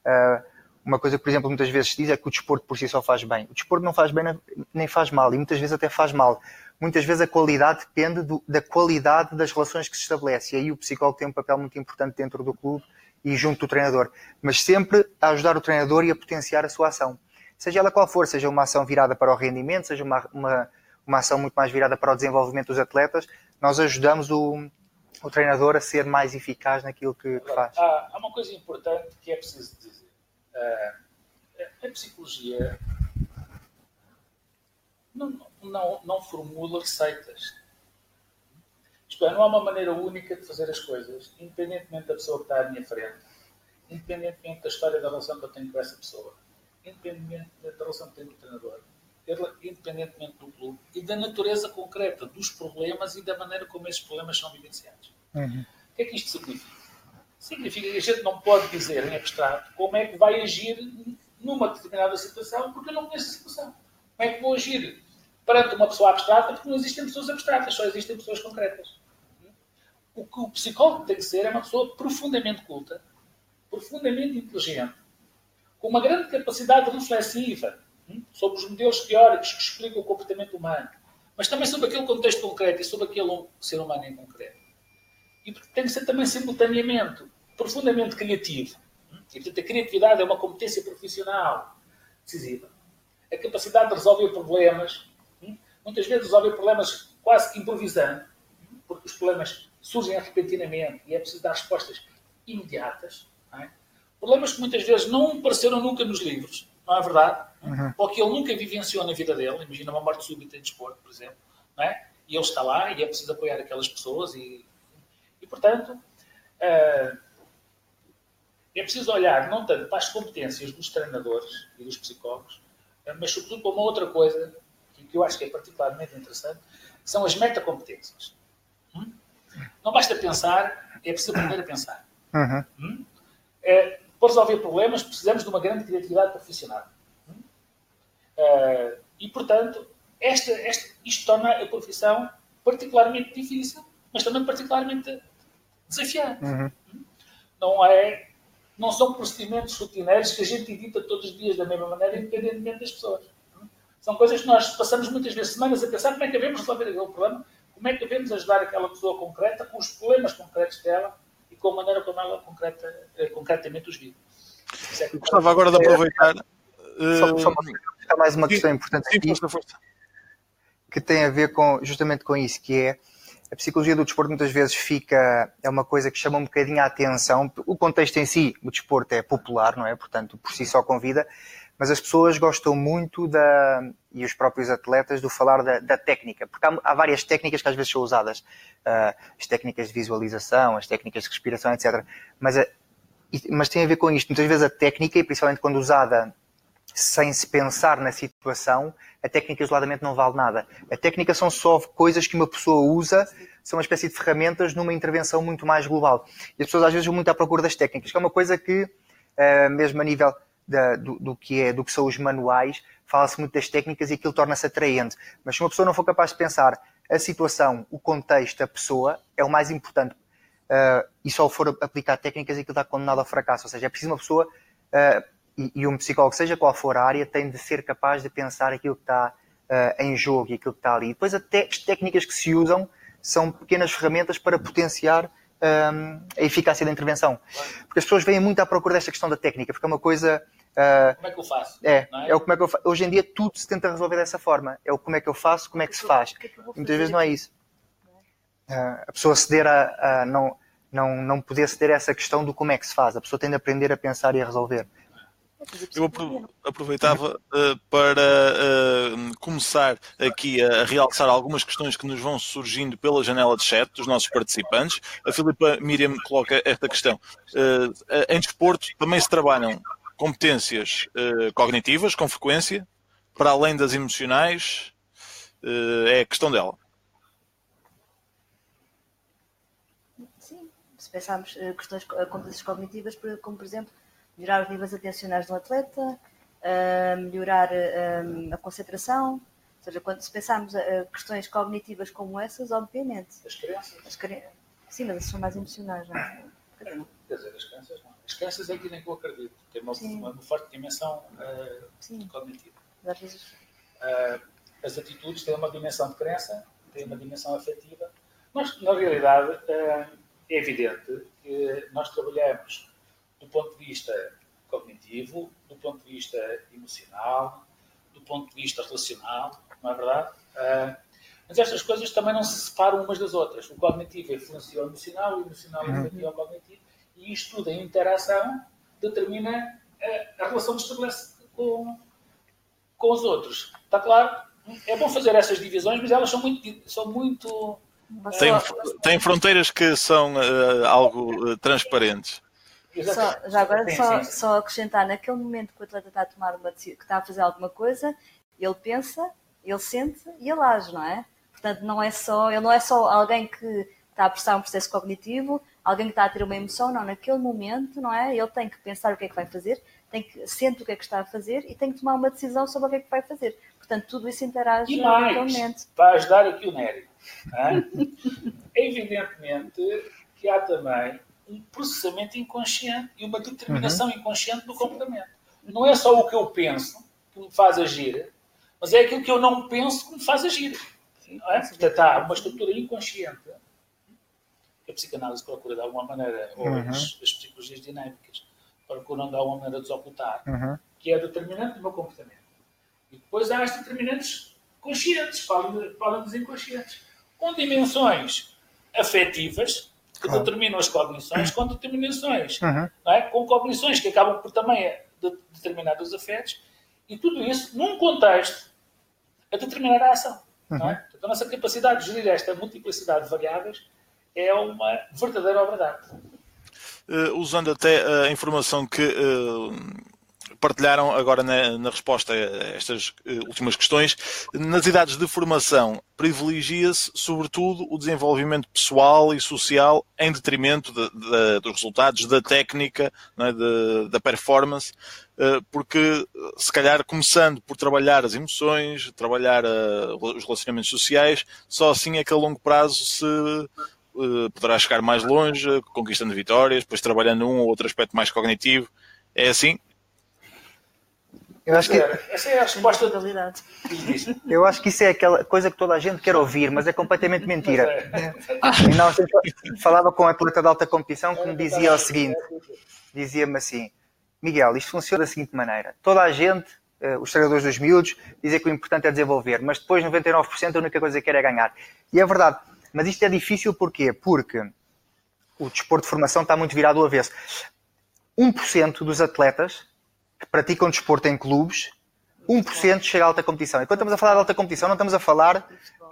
Uh, uma coisa que, por exemplo, muitas vezes se diz é que o desporto por si só faz bem. O desporto não faz bem nem faz mal, e muitas vezes até faz mal. Muitas vezes a qualidade depende do, da qualidade das relações que se estabelece. E aí o psicólogo tem um papel muito importante dentro do clube e junto do treinador, mas sempre a ajudar o treinador e a potenciar a sua ação. Seja ela qual for, seja uma ação virada para o rendimento, seja uma, uma, uma ação muito mais virada para o desenvolvimento dos atletas, nós ajudamos o, o treinador a ser mais eficaz naquilo que, faz. Há, há, uma coisa importante que é preciso dizer. Uh, a psicologia não, não, não formula receitas. Isto é, não há uma maneira única de fazer as coisas, independentemente da pessoa que está à minha frente, independentemente da história da relação que eu tenho com essa pessoa, independentemente da relação que tenho com o treinador, independentemente do clube e da natureza concreta dos problemas e da maneira como esses problemas são vivenciados. Uhum. O que é que isto significa? Significa que a gente não pode dizer em abstrato como é que vai agir numa determinada situação porque eu não conheço a situação. Como é que vou agir perante uma pessoa abstrata porque não existem pessoas abstratas, só existem pessoas concretas. O que o psicólogo tem que ser é uma pessoa profundamente culta, profundamente inteligente, com uma grande capacidade reflexiva sobre os modelos teóricos que explicam o comportamento humano, mas também sobre aquele contexto concreto e sobre aquele ser humano em concreto. E tem que ser também simultaneamente profundamente criativo. Hum, e, portanto, a criatividade é uma competência profissional decisiva. A capacidade de resolver problemas, hum, muitas vezes resolver problemas quase que improvisando, porque os problemas surgem repentinamente e é preciso dar respostas imediatas. É? Problemas que muitas vezes não apareceram nunca nos livros, não é verdade? Uhum. Ou que ele nunca vivenciou na vida dele. Imagina uma morte súbita em desporto, por exemplo. Não é? E ele está lá e é preciso apoiar aquelas pessoas. E, e portanto, uh, é preciso olhar não tanto para as competências dos treinadores e dos psicólogos, mas sobretudo para uma outra coisa que, que eu acho que é particularmente interessante, são as metacompetências. Hum? Não basta pensar, é preciso aprender a pensar. Uhum. Hum? É, para resolver problemas, precisamos de uma grande criatividade profissional. É, e, portanto, esta, esta, isto torna a profissão particularmente difícil, mas também particularmente desafiante. Uhum. Hum? Não, é, não são procedimentos rotineiros que a gente edita todos os dias da mesma maneira, independentemente das pessoas. São coisas que nós passamos muitas vezes semanas a pensar como é que devemos resolver aquele problema como é que devemos ajudar aquela pessoa concreta com os problemas concretos dela com a maneira como ela concreta, eh, concretamente os vive. É gostava agora de aproveitar. Só, só para mais uma questão importante aqui, que tem a ver com, justamente com isso, que é a psicologia do desporto muitas vezes fica, é uma coisa que chama um bocadinho a atenção. O contexto em si, o desporto é popular, não é? Portanto, por si só convida, mas as pessoas gostam muito da, e os próprios atletas do falar da, da técnica, porque há, há, várias técnicas que às vezes são usadas, uh, as técnicas de visualização, as técnicas de respiração, etc. Mas, a, mas tem a ver com isto. Muitas vezes a técnica, e principalmente quando usada sem se pensar na situação, a técnica isoladamente não vale nada. A técnica são só coisas que uma pessoa usa, são uma espécie de ferramentas numa intervenção muito mais global. E as pessoas às vezes vão muito à procura das técnicas, que é uma coisa que, uh, mesmo a nível da, do, do, que é, do que são os manuais, fala-se muito das técnicas e aquilo torna-se atraente. Mas se uma pessoa não for capaz de pensar a situação, o contexto, a pessoa, é o mais importante. Uh, e só for aplicar técnicas, aquilo está condenado ao fracasso. Ou seja, é preciso uma pessoa uh, E, e, um psicólogo, seja qual for a área, tem de ser capaz de pensar aquilo que está uh, em jogo e aquilo que está ali. Depois, até as técnicas que se usam são pequenas ferramentas para potenciar um, a eficácia da intervenção. Porque as pessoas vêm muito à procura desta questão da técnica, porque é uma coisa. Uh, como é que eu faço? É, é? é, o como é que eu faço. Hoje em dia tudo se tenta resolver dessa forma. É o como é que eu faço, como é que se faz. É muitas vezes não é isso. Uh, a pessoa ceder a, a, não, não, não poder ceder a essa questão do como é que se faz. A pessoa tem de aprender a pensar e a resolver. Eu aproveitava uh, para uh, começar aqui a realçar algumas questões que nos vão surgindo pela janela de chat dos nossos participantes. A Filipa Miriam coloca esta questão. Uh, em desporto também se trabalham competências cognitivas com frequência, para além das emocionais, é a questão dela. Sim, se pensarmos questões, competências cognitivas, como por exemplo melhorar os níveis atencionais do atleta, uh, melhorar uh, a concentração. Ou seja, quando se pensarmos uh, questões cognitivas como essas, obviamente. As crianças. As cri... Sim, mas são mais emocionais, não é? Quer dizer, as crianças não. As crianças é que nem que eu acredito. Tem uma, uma, uma forte dimensão cognitiva. Vezes... as atitudes têm uma dimensão de crença, têm uma dimensão afetiva. Mas, na realidade, é evidente que nós trabalhamos do ponto de vista cognitivo, do ponto de vista emocional, do ponto de vista relacional, não é verdade? Uh, mas estas coisas também não se separam umas das outras. O cognitivo influencia o emocional, o emocional uhum. influencia o cognitivo, e isto tudo em interação determina a, a relação que estabelece com, com os outros. Está claro? É bom fazer essas divisões, mas elas são muito. São muito tem, tem fronteiras que são uh, algo uh, transparentes. Só, já agora, sim, só, sim. só acrescentar, naquele momento que o atleta está a tomar uma que está a fazer alguma coisa, ele pensa, ele sente e ele age, não é? Portanto, não é só, ele não é só alguém que está a prestar um processo cognitivo, alguém que está a ter uma emoção, não, naquele momento, não é? Ele tem que pensar o que é que vai fazer, tem que sente o que é que está a fazer e tem que tomar uma decisão sobre o que é que vai fazer. Portanto, tudo isso interage e mais, momento. Para ajudar aqui o Nério, é? evidentemente que há também um processamento inconsciente e uma determinação uhum. inconsciente do comportamento. Não é só o que eu penso que me faz agir, mas é aquilo que eu não penso que me faz agir. Não é? Portanto, há uma estrutura inconsciente que a psicanálise procura de alguma maneira, ou uhum. as, as, psicologias dinâmicas procuram de alguma maneira desocultar, uhum. que é determinante do meu comportamento. E depois há as determinantes conscientes, falam dos inconscientes, com dimensões afetivas, que claro. determinam as cognições com determinações, uhum. é? com cognições que acabam por também determinar os afetos, e tudo isso num contexto a determinar a ação. Uhum. Não é? Uhum. Então, a nossa capacidade de gerir esta multiplicidade de variáveis é uma verdadeira obra de arte. Uh, usando até a informação que uh, partilharam agora na, na, resposta a estas uh, últimas questões. Nas idades de formação, privilegia-se, sobretudo, o desenvolvimento pessoal e social em detrimento de, de, dos resultados da técnica, é? de, da performance, uh, porque, se calhar, começando por trabalhar as emoções, trabalhar uh, os relacionamentos sociais, só assim é que a longo prazo se poderá chegar mais longe, conquistando vitórias, depois trabalhando um ou outro aspecto mais cognitivo. É assim? Eu acho que... Essa é a resposta da realidade. Eu acho que isso é aquela coisa que toda a gente quer ouvir, mas é completamente mentira. É. E nós falava com um atleta de alta competição que me dizia o seguinte: dizia-me assim, Miguel, isto funciona da seguinte maneira: toda a gente, eh, os treinadores dos miúdos, dizem que o importante é desenvolver, mas depois 99% a única coisa que quer é ganhar. E é verdade, mas isto é difícil porquê? Porque o desporto de formação está muito virado ao avesso. 1% dos atletas que praticam desporto em clubes, 1% chega à alta competição. E quando estamos a falar de alta competição, não estamos a falar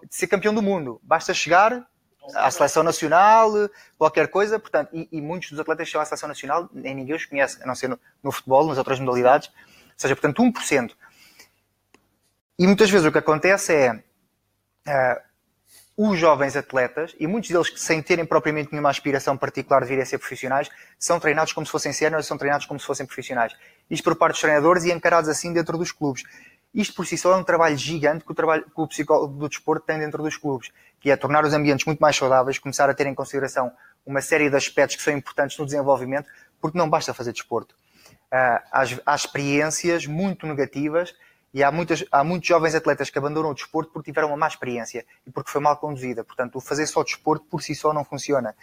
de ser campeão do mundo. Basta chegar à seleção nacional, qualquer coisa. Portanto, e, e muitos dos atletas que chegam à seleção nacional, nem ninguém os conhece, a não ser no, no futebol, nas outras modalidades. Ou seja, portanto, 1%. E muitas vezes o que acontece é uh, os jovens atletas, e muitos deles sem terem propriamente nenhuma aspiração particular de vir a ser profissionais, são treinados como se fossem séniores, são treinados como se fossem profissionais. Isto por parte dos treinadores e encarados assim dentro dos clubes. Isto por si só é um trabalho gigante que o, trabalho, que o psicólogo do desporto tem dentro dos clubes, que é tornar os ambientes muito mais saudáveis, começar a ter em consideração uma série de aspectos que são importantes no desenvolvimento, porque não basta fazer desporto. há, há experiências muito negativas e há, muitas, há muitos jovens atletas que abandonam o desporto porque tiveram uma má experiência e porque foi mal conduzida. Portanto, o fazer só desporto por si só não funciona.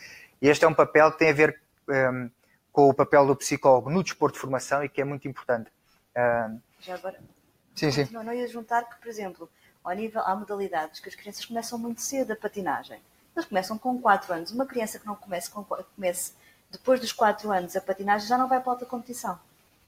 E este é um papel que tem a ver um, com o papel do psicólogo no desporto de formação e que é muito importante. Um, Já agora, sim, sim. Não, ia juntar que, por exemplo, ao nível, há modalidades que as crianças começam muito cedo a patinagem. Eles começam com 4 anos. Uma criança que não comece, com, comece depois dos 4 anos a patinagem já não vai para a alta competição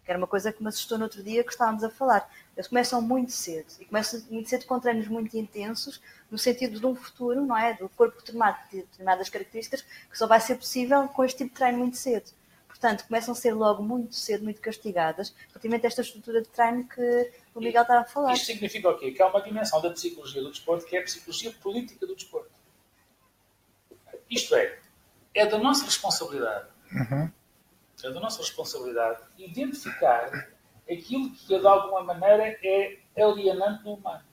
que era uma coisa que me assustou no outro dia que estávamos a falar. Eles começam muito cedo e começam muito cedo com treinos muito intensos, no sentido de um futuro, não é? Do corpo tomado de determinadas características, que só vai ser possível com este tipo de treino muito cedo. Portanto, começam a ser logo muito cedo, muito castigadas, relativamente a esta estrutura de treino que o Miguel estava a falar. Isto significa o quê? Que há uma dimensão da psicologia do desporto que é a psicologia política do desporto. Isto é, é da nossa responsabilidade uhum é da nossa responsabilidade identificar aquilo que de alguma maneira é alienante do humano.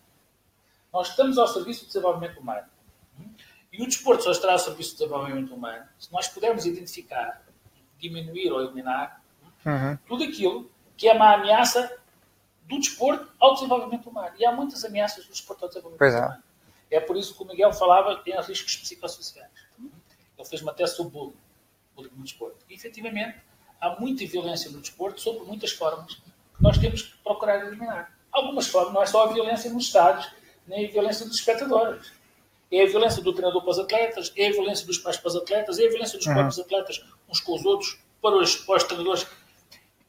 Nós estamos ao serviço do desenvolvimento humano. E o desporto só estará ao serviço do desenvolvimento humano se nós pudermos identificar, diminuir ou eliminar uhum. tudo aquilo que é uma ameaça do desporto ao desenvolvimento humano. E há muitas ameaças do desporto ao desenvolvimento pois é. humano. É. é por isso que o Miguel falava em riscos psicossociais. Ele fez uma tese sobre bullying, bullying no desporto. E, efetivamente, há muita violência no desporto sob muitas formas que nós temos que procurar eliminar. Algumas formas, não é só a violência nos estádios, nem a violência dos espectadores. É a violência do treinador para os atletas, é a violência dos pais para os atletas, é a violência dos uhum. próprios atletas uns com os outros, para os, para os treinadores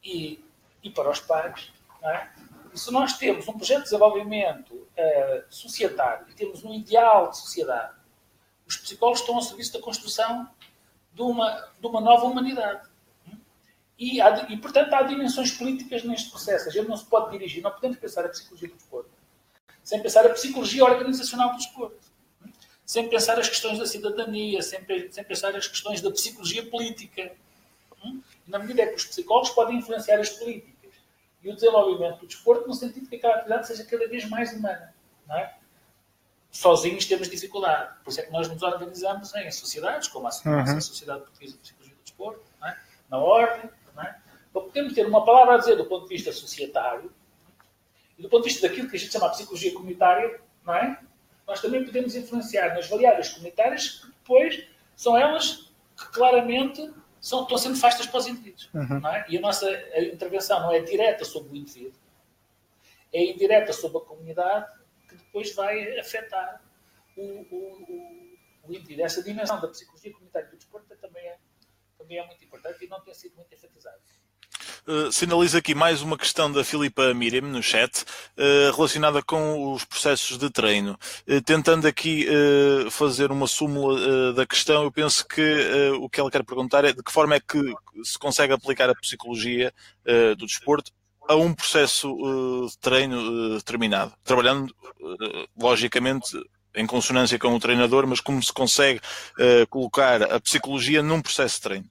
e, e para os pais. É? E se nós temos um projeto de desenvolvimento uh, societário e temos um ideal de sociedade, os psicólogos estão ao serviço da construção de uma, de uma nova humanidade. E, há, e, portanto, há dimensões políticas neste processo. A gente não se pode dirigir, não podemos pensar a psicologia do desporto sem pensar a psicologia organizacional do desporto, sem pensar as questões da cidadania, sem, sem pensar as questões da psicologia política. Na medida em que os psicólogos podem influenciar as políticas e o desenvolvimento do desporto no sentido que aquela atividade seja cada vez mais humana. É? Sozinhos temos dificuldade. Por isso é que nós nos organizamos em sociedades, como a, uhum. Sociedade Portuguesa de Psicologia do Desporto, é? na ordem? Então, podemos ter uma palavra a dizer do ponto de vista societário e do ponto de vista daquilo que a gente chama de psicologia comunitária, não é? nós também podemos influenciar nas variáveis comunitárias que depois são elas que claramente são, estão sendo fastas para os indivíduos. Uhum. Não é? E a nossa a intervenção não é direta sobre o indivíduo, é indireta sobre a comunidade que depois vai afetar o, o, o, o indivíduo. Essa dimensão da psicologia comunitária do desporto também é também é muito importante e não tem sido muito enfatizado. Uh, sinaliza aqui mais uma questão da Filipa Miriam no chat, uh, relacionada com os processos de treino. Uh, tentando aqui fazer uma súmula da questão, eu penso que o que ela quer perguntar é de que forma é que se consegue aplicar a psicologia do desporto a um processo de treino determinado, trabalhando, logicamente, em consonância com o treinador, mas como se consegue colocar a psicologia num processo de treino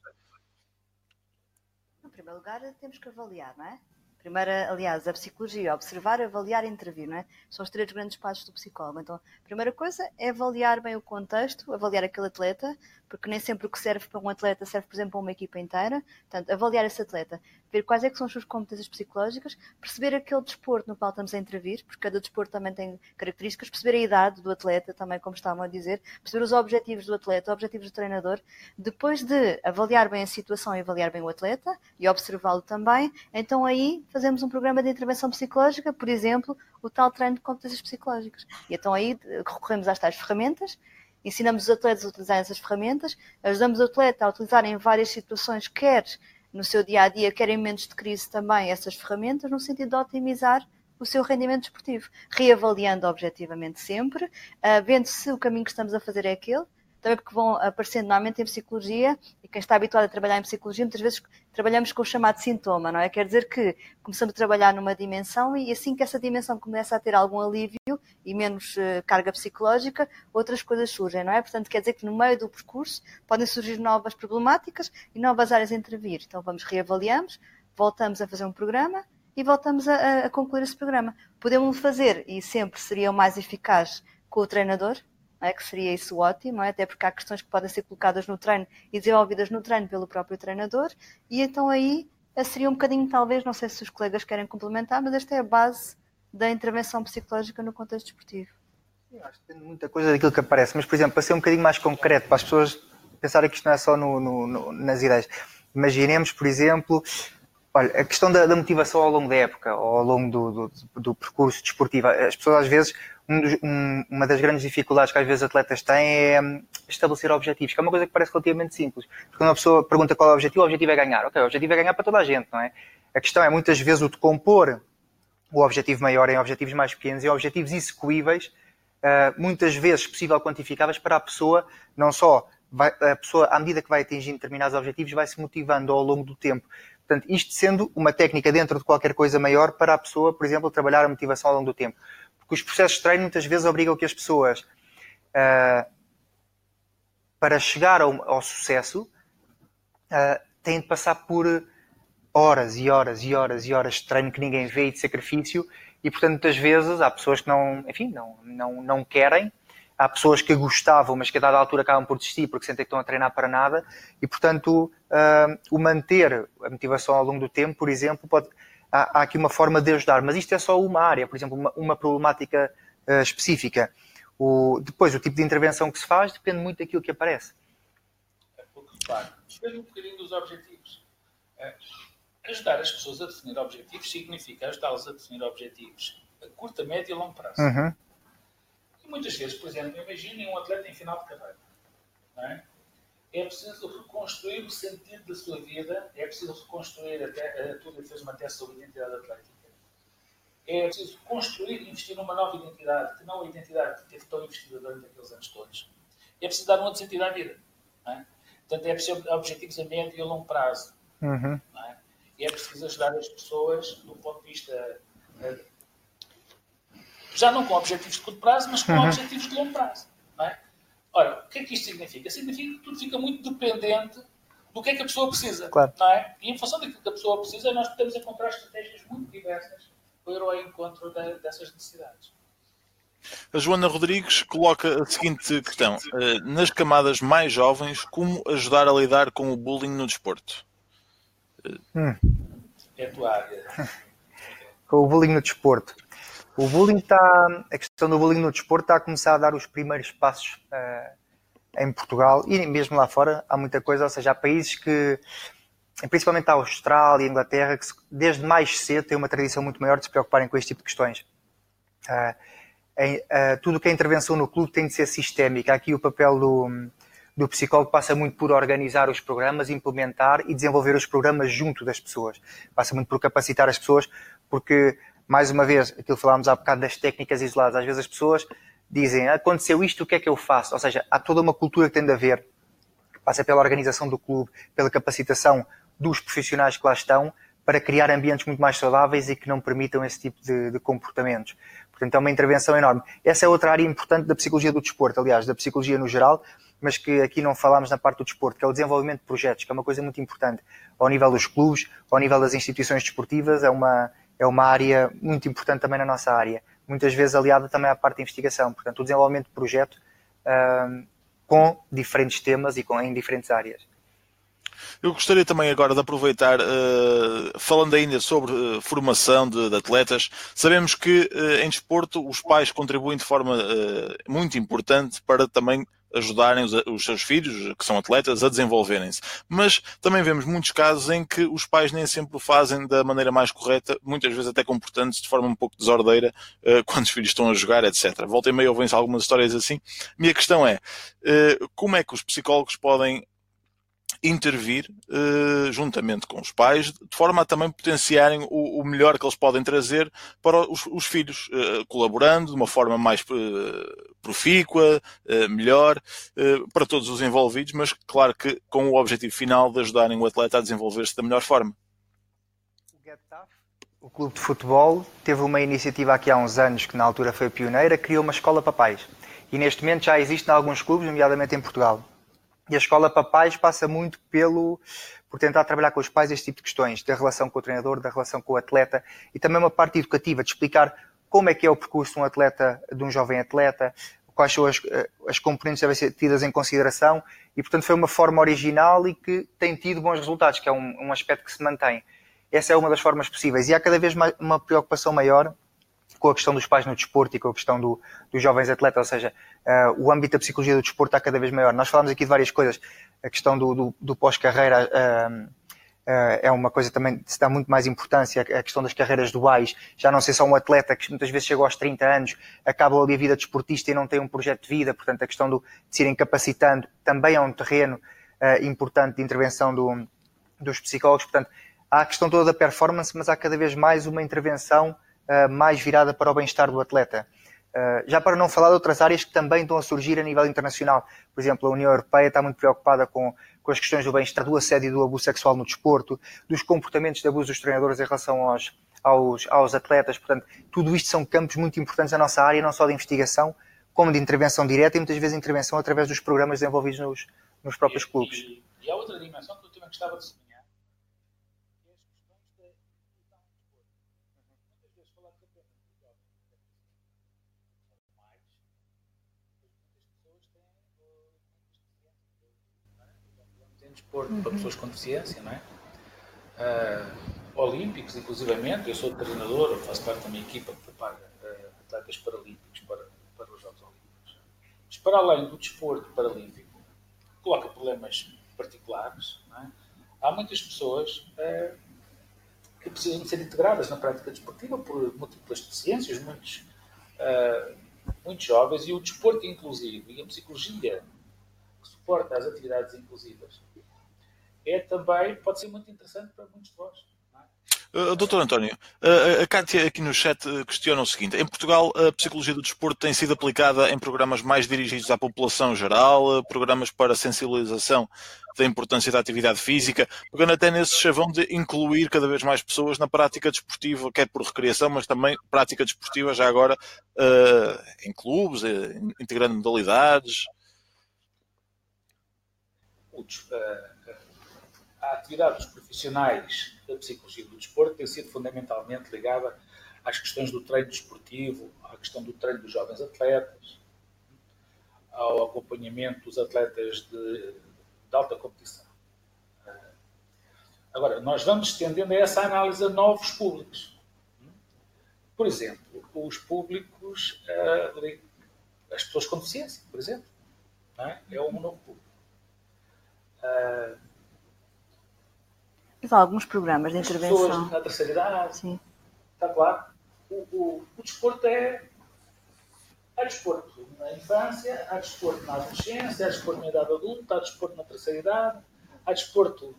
lugar, temos que avaliar, não é? Primeiro, aliás, a psicologia, observar, avaliar e intervir, não é? São os três grandes passos do psicólogo. Então, a primeira coisa é avaliar bem o contexto, avaliar aquele atleta, porque nem sempre o que serve para um atleta serve, por exemplo, para uma equipa inteira. Portanto, avaliar esse atleta, ver quais é que são as suas competências psicológicas, perceber aquele desporto no qual estamos a intervir, porque cada desporto também tem características, perceber a idade do atleta, também como estavam a dizer, perceber os objetivos do atleta, os objetivos do treinador. Depois de avaliar bem a situação e avaliar bem o atleta e observá-lo também, então aí fazemos um programa de intervenção psicológica, por exemplo, o tal treino de competências psicológicas. E então aí recorremos às tais ferramentas ensinamos os atletas a utilizar essas ferramentas, ajudamos o atleta a utilizar em várias situações, quer no seu dia a dia, quer em momentos de crise também, essas ferramentas, no sentido de otimizar o seu rendimento desportivo, reavaliando objetivamente sempre, uh, vendo se o caminho que estamos a fazer é aquele, também porque vão aparecendo normalmente em psicologia, e quem está habituado a trabalhar em psicologia, muitas vezes trabalhamos com o chamado sintoma, não é? Quer dizer que começamos a trabalhar numa dimensão e assim que essa dimensão começa a ter algum alívio e menos uh, carga psicológica, outras coisas surgem, não é? Portanto, quer dizer que no meio do percurso podem surgir novas problemáticas e novas áreas a intervir. Então vamos reavaliamos, voltamos a fazer um programa e voltamos a, a concluir esse programa. Podemos fazer, e sempre seria o mais eficaz, com o treinador, é? que seria isso ótimo, é? até porque há questões que podem ser colocadas no treino e desenvolvidas no treino pelo próprio treinador, e então aí seria um bocadinho, talvez, não sei se os colegas querem complementar, mas esta é a base da intervenção psicológica no contexto desportivo. Eu acho que depende muita coisa daquilo que aparece, mas, por exemplo, para ser um bocadinho mais concreto, para as pessoas pensarem que isto não é só no, no, no, nas ideias. Imaginemos, por exemplo, olha, a questão da, da, motivação ao longo da época, ou ao longo do, do, do percurso desportivo. As pessoas, às vezes, um um, uma das grandes dificuldades que às vezes atletas têm é hum, estabelecer objetivos, que é uma coisa que parece relativamente simples. Porque quando uma pessoa pergunta qual é o objetivo, o objetivo é ganhar. Ok, o objetivo é ganhar para toda a gente, não é? A questão é, muitas vezes, o de compor o objetivo maior em objetivos mais pequenos e objetivos execuíveis, uh, muitas vezes possível quantificáveis para a pessoa, não só vai, a pessoa, à medida que vai atingindo determinados objetivos, vai se motivando ao longo do tempo. Portanto, isto sendo uma técnica dentro de qualquer coisa maior para a pessoa, por exemplo, trabalhar a motivação ao longo do tempo. Porque os processos de treino muitas vezes obrigam que as pessoas, uh, para chegar ao, ao sucesso, uh, têm de passar por horas e horas e horas e horas de treino que ninguém vê e de sacrifício. E portanto muitas vezes há pessoas que não, enfim, não, não, não querem, há pessoas que gostavam mas que a dada altura acabam por desistir porque sentem que estão a treinar para nada. E portanto uh, o manter a motivação ao longo do tempo, por exemplo, pode, há, há, aqui uma forma de ajudar, mas isto é só uma área, por exemplo, uma, uma problemática uh, específica. O, depois, o tipo de intervenção que se faz depende muito daquilo que aparece. É porque, claro, depende um bocadinho dos objetivos. É Ajudar as pessoas a definir objetivos significa ajudá-las a definir objetivos a curto, médio e longo prazo. Uhum. E muitas vezes, por exemplo, imaginem um atleta em final de carreira. É? É? preciso reconstruir o sentido da sua vida, é preciso reconstruir, até, a Túlia fez uma tese sobre identidade atlética. É preciso construir e investir numa nova identidade, que não a identidade que teve tão investida durante aqueles anos todos. É preciso dar um outro sentido à vida. É? Portanto, é preciso objetivos a médio e a longo prazo. Uhum. É? E é preciso ajudar as pessoas do ponto de vista. Eh, já não com objetivos de curto prazo, mas com uhum. objetivos de longo prazo. Não é? Ora, o que é que isto significa? Significa que tudo fica muito dependente do que é que a pessoa precisa. Claro. Não é? E em função daquilo que a pessoa precisa, nós podemos encontrar estratégias muito diversas para ir ao encontro de, dessas necessidades. A Joana Rodrigues coloca a seguinte questão: eh, nas camadas mais jovens, como ajudar a lidar com o bullying no desporto? Hum. É a tua área. Com o bullying no desporto. O bullying está. A questão do bullying no desporto está a começar a dar os primeiros passos uh, em Portugal e mesmo lá fora. Há muita coisa, ou seja, há países que, principalmente a Austrália e a Inglaterra, que desde mais cedo têm uma tradição muito maior de se preocuparem com este tipo de questões. Uh, em, uh, tudo que é intervenção no clube tem de ser sistémica. Aqui o papel do, do psicólogo passa muito por organizar os programas, implementar e desenvolver os programas junto das pessoas. Passa muito por capacitar as pessoas, porque, mais uma vez, aquilo que falámos há bocado das técnicas isoladas, às vezes as pessoas dizem, aconteceu isto, o que é que eu faço? Ou seja, há toda uma cultura que tem de haver, passa pela organização do clube, pela capacitação dos profissionais que lá estão, para criar ambientes muito mais saudáveis e que não permitam esse tipo de, de comportamentos. Portanto, é uma intervenção enorme. Essa é outra área importante da psicologia do desporto, aliás, da psicologia no geral, mas que aqui não falámos na parte do desporto, que é o desenvolvimento de projetos, que é uma coisa muito importante ao nível dos clubes, ao nível das instituições desportivas, é uma, é uma área muito importante também na nossa área, muitas vezes aliada também à parte de investigação. Portanto, o desenvolvimento de projeto uh, com diferentes temas e com, em diferentes áreas. Eu gostaria também agora de aproveitar, uh, falando ainda sobre uh, formação de, de, atletas, sabemos que uh, em desporto os pais contribuem de forma muito importante para também ajudarem os, os, seus filhos, que são atletas, a desenvolverem-se. Mas também vemos muitos casos em que os pais nem sempre o fazem da maneira mais correta, muitas vezes até comportando-se de forma um pouco desordeira quando os filhos estão a jogar, etc. Volta e meia ouvem-se algumas histórias assim. Minha questão é, como é que os psicólogos podem intervir uh, juntamente com os pais, de forma a também potenciarem o, o melhor que eles podem trazer para os, os filhos, uh, colaborando de uma forma mais uh, profícua, melhor, para todos os envolvidos, mas claro que com o objetivo final de ajudarem o atleta a desenvolver-se da melhor forma. O clube de futebol teve uma iniciativa aqui há uns anos, que na altura foi pioneira, criou uma escola para pais. E neste momento já existe em alguns clubes, nomeadamente em Portugal. E a escola para pais passa muito pelo por tentar trabalhar com os pais este tipo de questões, da relação com o treinador, da relação com o atleta e também uma parte educativa, de explicar como é que é o percurso de um atleta, de um jovem atleta, quais são as, eh, as componentes que devem ser tidas em consideração e, portanto, foi uma forma original e que tem tido bons resultados, que é um, um aspecto que se mantém. essa é uma das formas possíveis. E há cada vez mais uma preocupação maior com a questão dos pais no desporto e com a questão do, dos jovens atletas, ou seja, uh, o âmbito da psicologia do desporto está cada vez maior. Nós falamos aqui de várias coisas, a questão do, do, do pós-carreira uh, é uma coisa também que se dá muito mais importância, a questão das carreiras duais, já não ser só um atleta que muitas vezes chega aos 30 anos, acaba ali a vida desportista e não tem um projeto de vida, portanto a questão do, de se irem capacitando também é um terreno importante de intervenção do, dos psicólogos, portanto há a questão toda da performance, mas há cada vez mais uma intervenção uh, mais virada para o bem-estar do atleta. Uh, já para não falar de outras áreas que também estão a surgir a nível internacional. Por exemplo, a União Europeia está muito preocupada com, com as questões do bem-estar, do assédio e do abuso sexual no desporto, dos comportamentos de abuso dos treinadores em relação aos, aos, aos atletas. Portanto, tudo isto são campos muito importantes na nossa área, não só de investigação, como de intervenção direta e muitas vezes intervenção através dos programas desenvolvidos nos, nos próprios e, clubes. E, e há outra dimensão que eu também gostava de desporto uhum. para pessoas com deficiência, não é? Uh, olímpicos, inclusivamente, eu sou treinador, faço parte da minha equipa que prepara uh, atletas paralímpicos para, para os Jogos Olímpicos. Mas para além do desporto paralímpico, coloca problemas particulares, é? há muitas pessoas uh, que precisam ser integradas na prática desportiva por múltiplas deficiências, muitos, uh, muitos jovens, e o desporto inclusivo e a psicologia que suporta as atividades inclusivas é também, pode ser muito interessante para muitos de vós. Uh, doutor António, uh, a Kátia aqui no chat questiona o seguinte: em Portugal, a psicologia do desporto tem sido aplicada em programas mais dirigidos à população geral, programas para sensibilização da importância da atividade física, pegando até nesse chavão de incluir cada vez mais pessoas na prática desportiva, quer por recreação, mas também prática desportiva, já agora uh, em clubes, integrando modalidades. Uh, a atividade dos profissionais da psicologia do desporto tem sido fundamentalmente ligada às questões do treino desportivo, à questão do treino dos jovens atletas, ao acompanhamento dos atletas de, de alta competição. Agora, nós vamos estendendo essa análise a novos públicos. Por exemplo, os públicos, eh, as pessoas com deficiência, por exemplo. É? é um novo público. Alguns programas de intervenção. Pessoas na terceira idade. Sim. Está claro? O, o, o desporto é. Há desporto na infância, há desporto na adolescência, há desporto na idade adulta, há desporto na terceira idade, há desporto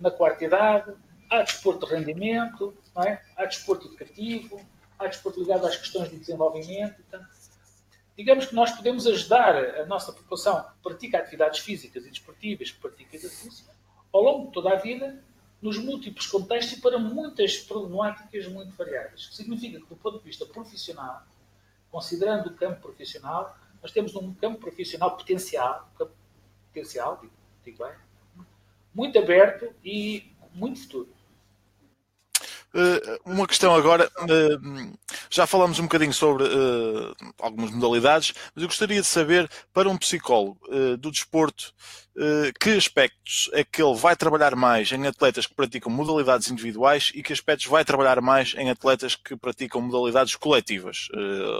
na quarta idade, há desporto de rendimento, é? há desporto educativo, há desporto ligado às questões de desenvolvimento. Então, digamos que nós podemos ajudar a nossa população que pratica atividades físicas e desportivas, que pratica exercício, ao longo de toda a vida, nos múltiplos contextos e para muitas problemáticas muito variadas. Significa que, do ponto de vista profissional, considerando o campo profissional, nós temos um campo profissional potencial, campo potencial, digo, digo bem, muito aberto e muito futuro. Uh, uma questão agora, uh, já falamos um bocadinho sobre uh, algumas modalidades, mas eu gostaria de saber, para um psicólogo do desporto, que aspectos é que ele vai trabalhar mais em atletas que praticam modalidades individuais e que aspectos vai trabalhar mais em atletas que praticam modalidades coletivas?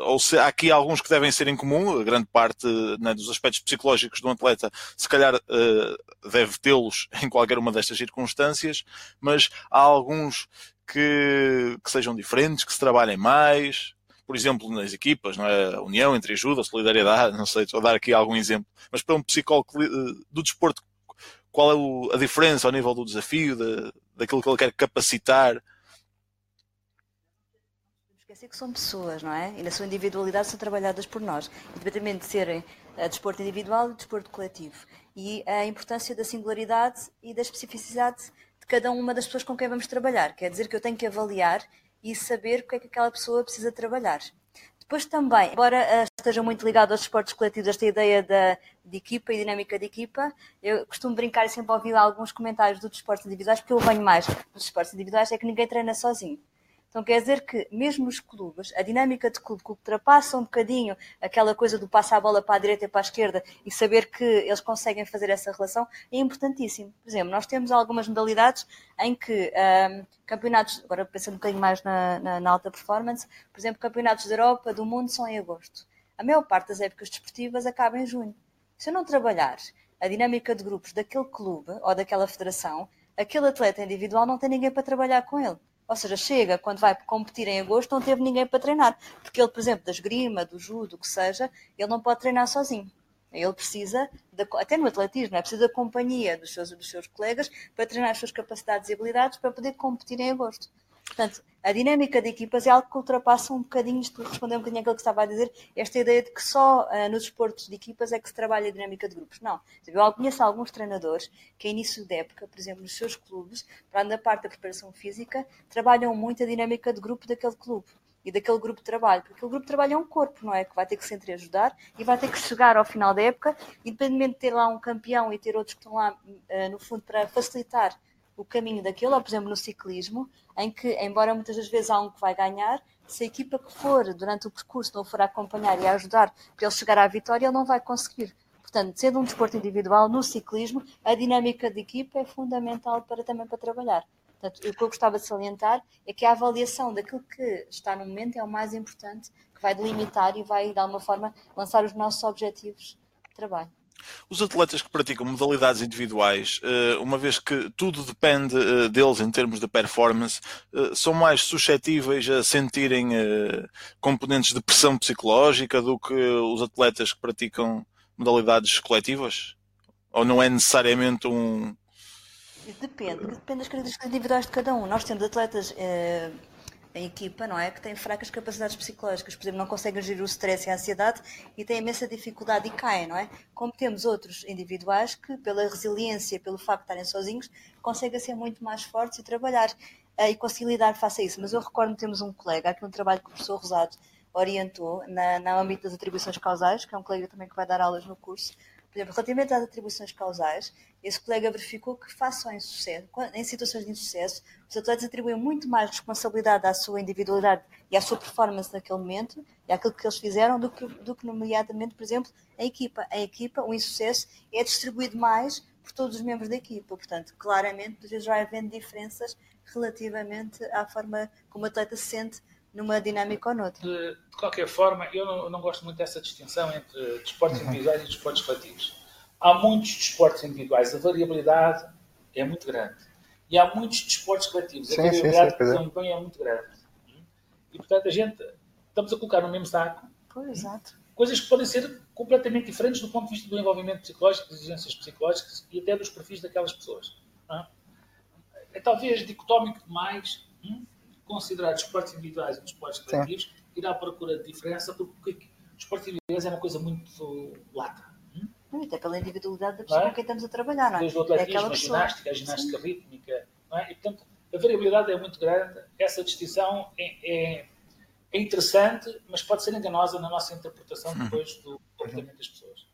ou se há aqui alguns que devem ser em comum, grande parte né, dos aspectos psicológicos de um atleta, se calhar deve tê-los em qualquer uma destas circunstâncias, mas há alguns que, que sejam diferentes, que se trabalhem mais, por exemplo, nas equipas, não é? A união entre ajuda, a solidariedade, não sei, vou dar aqui algum exemplo. Mas para um psicólogo do desporto, qual é o, a diferença ao nível do desafio, de, daquilo que ele quer capacitar? Esquecer que são pessoas, não é? E na sua individualidade são trabalhadas por nós, independente de serem uh, desporto individual e desporto coletivo. E a importância da singularidade e da especificidade de cada uma das pessoas com quem vamos trabalhar. Quer dizer que eu tenho que avaliar e saber o que é que aquela pessoa precisa trabalhar. Depois também, embora uh, esteja muito ligado aos esportes coletivos, esta ideia da, de equipa e dinâmica de equipa, eu costumo brincar e sempre ouvir alguns comentários dos esportes individuais, porque eu venho mais dos esportes individuais, é que ninguém treina sozinho. Então quer dizer que, mesmo nos clubes, a dinâmica de clube que ultrapassa um bocadinho aquela coisa do passar a bola para a direita e para a esquerda e saber que eles conseguem fazer essa relação é importantíssimo. Por exemplo, nós temos algumas modalidades em que um, campeonatos, agora pensando um bocadinho mais na, na, na alta performance, por exemplo, campeonatos da Europa, do mundo são em agosto. A maior parte das épocas desportivas acaba em junho. Se eu não trabalhar a dinâmica de grupos daquele clube ou daquela federação, aquele atleta individual não tem ninguém para trabalhar com ele. Ou seja, chega quando vai competir em agosto, não teve ninguém para treinar. Porque ele, por exemplo, da esgrima, do judo, o que seja, ele não pode treinar sozinho. Ele precisa, de, até no atletismo, é precisa da companhia dos seus, dos seus colegas para treinar as suas capacidades e habilidades para poder competir em agosto. Portanto, a dinâmica de equipas é algo que ultrapassa um bocadinho, isto responder um bocadinho àquilo que estava a dizer, esta ideia de que só uh, nos esportes de equipas é que se trabalha a dinâmica de grupos. Não. Eu conheço alguns treinadores que, a início de época, por exemplo, nos seus clubes, para a parte da preparação física, trabalham muito a dinâmica de grupo daquele clube e daquele grupo de trabalho, porque aquele grupo de trabalho é um corpo, não é? Que vai ter que se entreajudar e vai ter que chegar ao final da época, independentemente de ter lá um campeão e ter outros que estão lá, uh, no fundo, para facilitar o caminho daquilo, ou por exemplo no ciclismo, em que, embora muitas das vezes há um que vai ganhar, se a equipa que for durante o percurso não for acompanhar e ajudar para ele chegar à vitória, ele não vai conseguir. Portanto, sendo um desporto individual, no ciclismo, a dinâmica de equipa é fundamental para também para trabalhar. Portanto, o que eu gostava de salientar é que a avaliação daquilo que está no momento é o mais importante, que vai delimitar e vai, de alguma forma, lançar os nossos objetivos de trabalho. Os atletas que praticam modalidades individuais, eh, uma vez que tudo depende eh, deles em termos de performance, eh, são mais suscetíveis a sentirem componentes de pressão psicológica do que os atletas que praticam modalidades coletivas? Ou não é necessariamente um. Depende, depende das características individuais de cada um. Nós temos atletas em equipa, não é? Que têm fracas capacidades psicológicas, por exemplo, não conseguem gerir o stress e a ansiedade e têm imensa dificuldade e caem, não é? Como temos outros individuais que, pela resiliência, pelo facto de estarem sozinhos, conseguem ser muito mais fortes e trabalhar uh, e conseguir lidar face a isso. Mas eu recordo que temos um colega, aqui um trabalho que o professor Rosado orientou na, na âmbito das atribuições causais, que é um colega também que vai dar aulas no curso, por exemplo, relativamente às atribuições causais, esse colega verificou que, face ao insucesso, em situações de insucesso, os atletas atribuem muito mais responsabilidade à sua individualidade e à sua performance naquele momento e àquilo que eles fizeram do que, do que nomeadamente, por exemplo, a equipa. A equipa, o insucesso, é distribuído mais por todos os membros da equipa. Portanto, claramente, vai havendo diferenças relativamente à forma como o atleta se sente numa dinâmica ou noutra. De, de qualquer forma, eu não, eu não, gosto muito dessa distinção entre desportos individuais e desportos coletivos. Há muitos desportos individuais, a variabilidade é muito grande. E há muitos desportos coletivos, a sim, variabilidade sim, sim, desempenho é. é muito grande. E, portanto, a gente estamos a colocar no mesmo saco pois, coisas que podem ser completamente diferentes do ponto de vista do envolvimento psicológico, das exigências psicológicas e até dos perfis daquelas pessoas. É? é talvez dicotómico demais. Hum? Considerar desportos individuais e desportos coletivos, Sim. ir à procura de diferença, porque os desportos individuais é uma coisa muito lata. Hum? Até pela individualidade da pessoa é? com quem estamos a trabalhar, não é? Desde o atletismo, é a ginástica, a ginástica Sim. rítmica, não é? E, portanto, a variabilidade é muito grande, essa distinção é, é, é interessante, mas pode ser enganosa na nossa interpretação depois do comportamento das pessoas.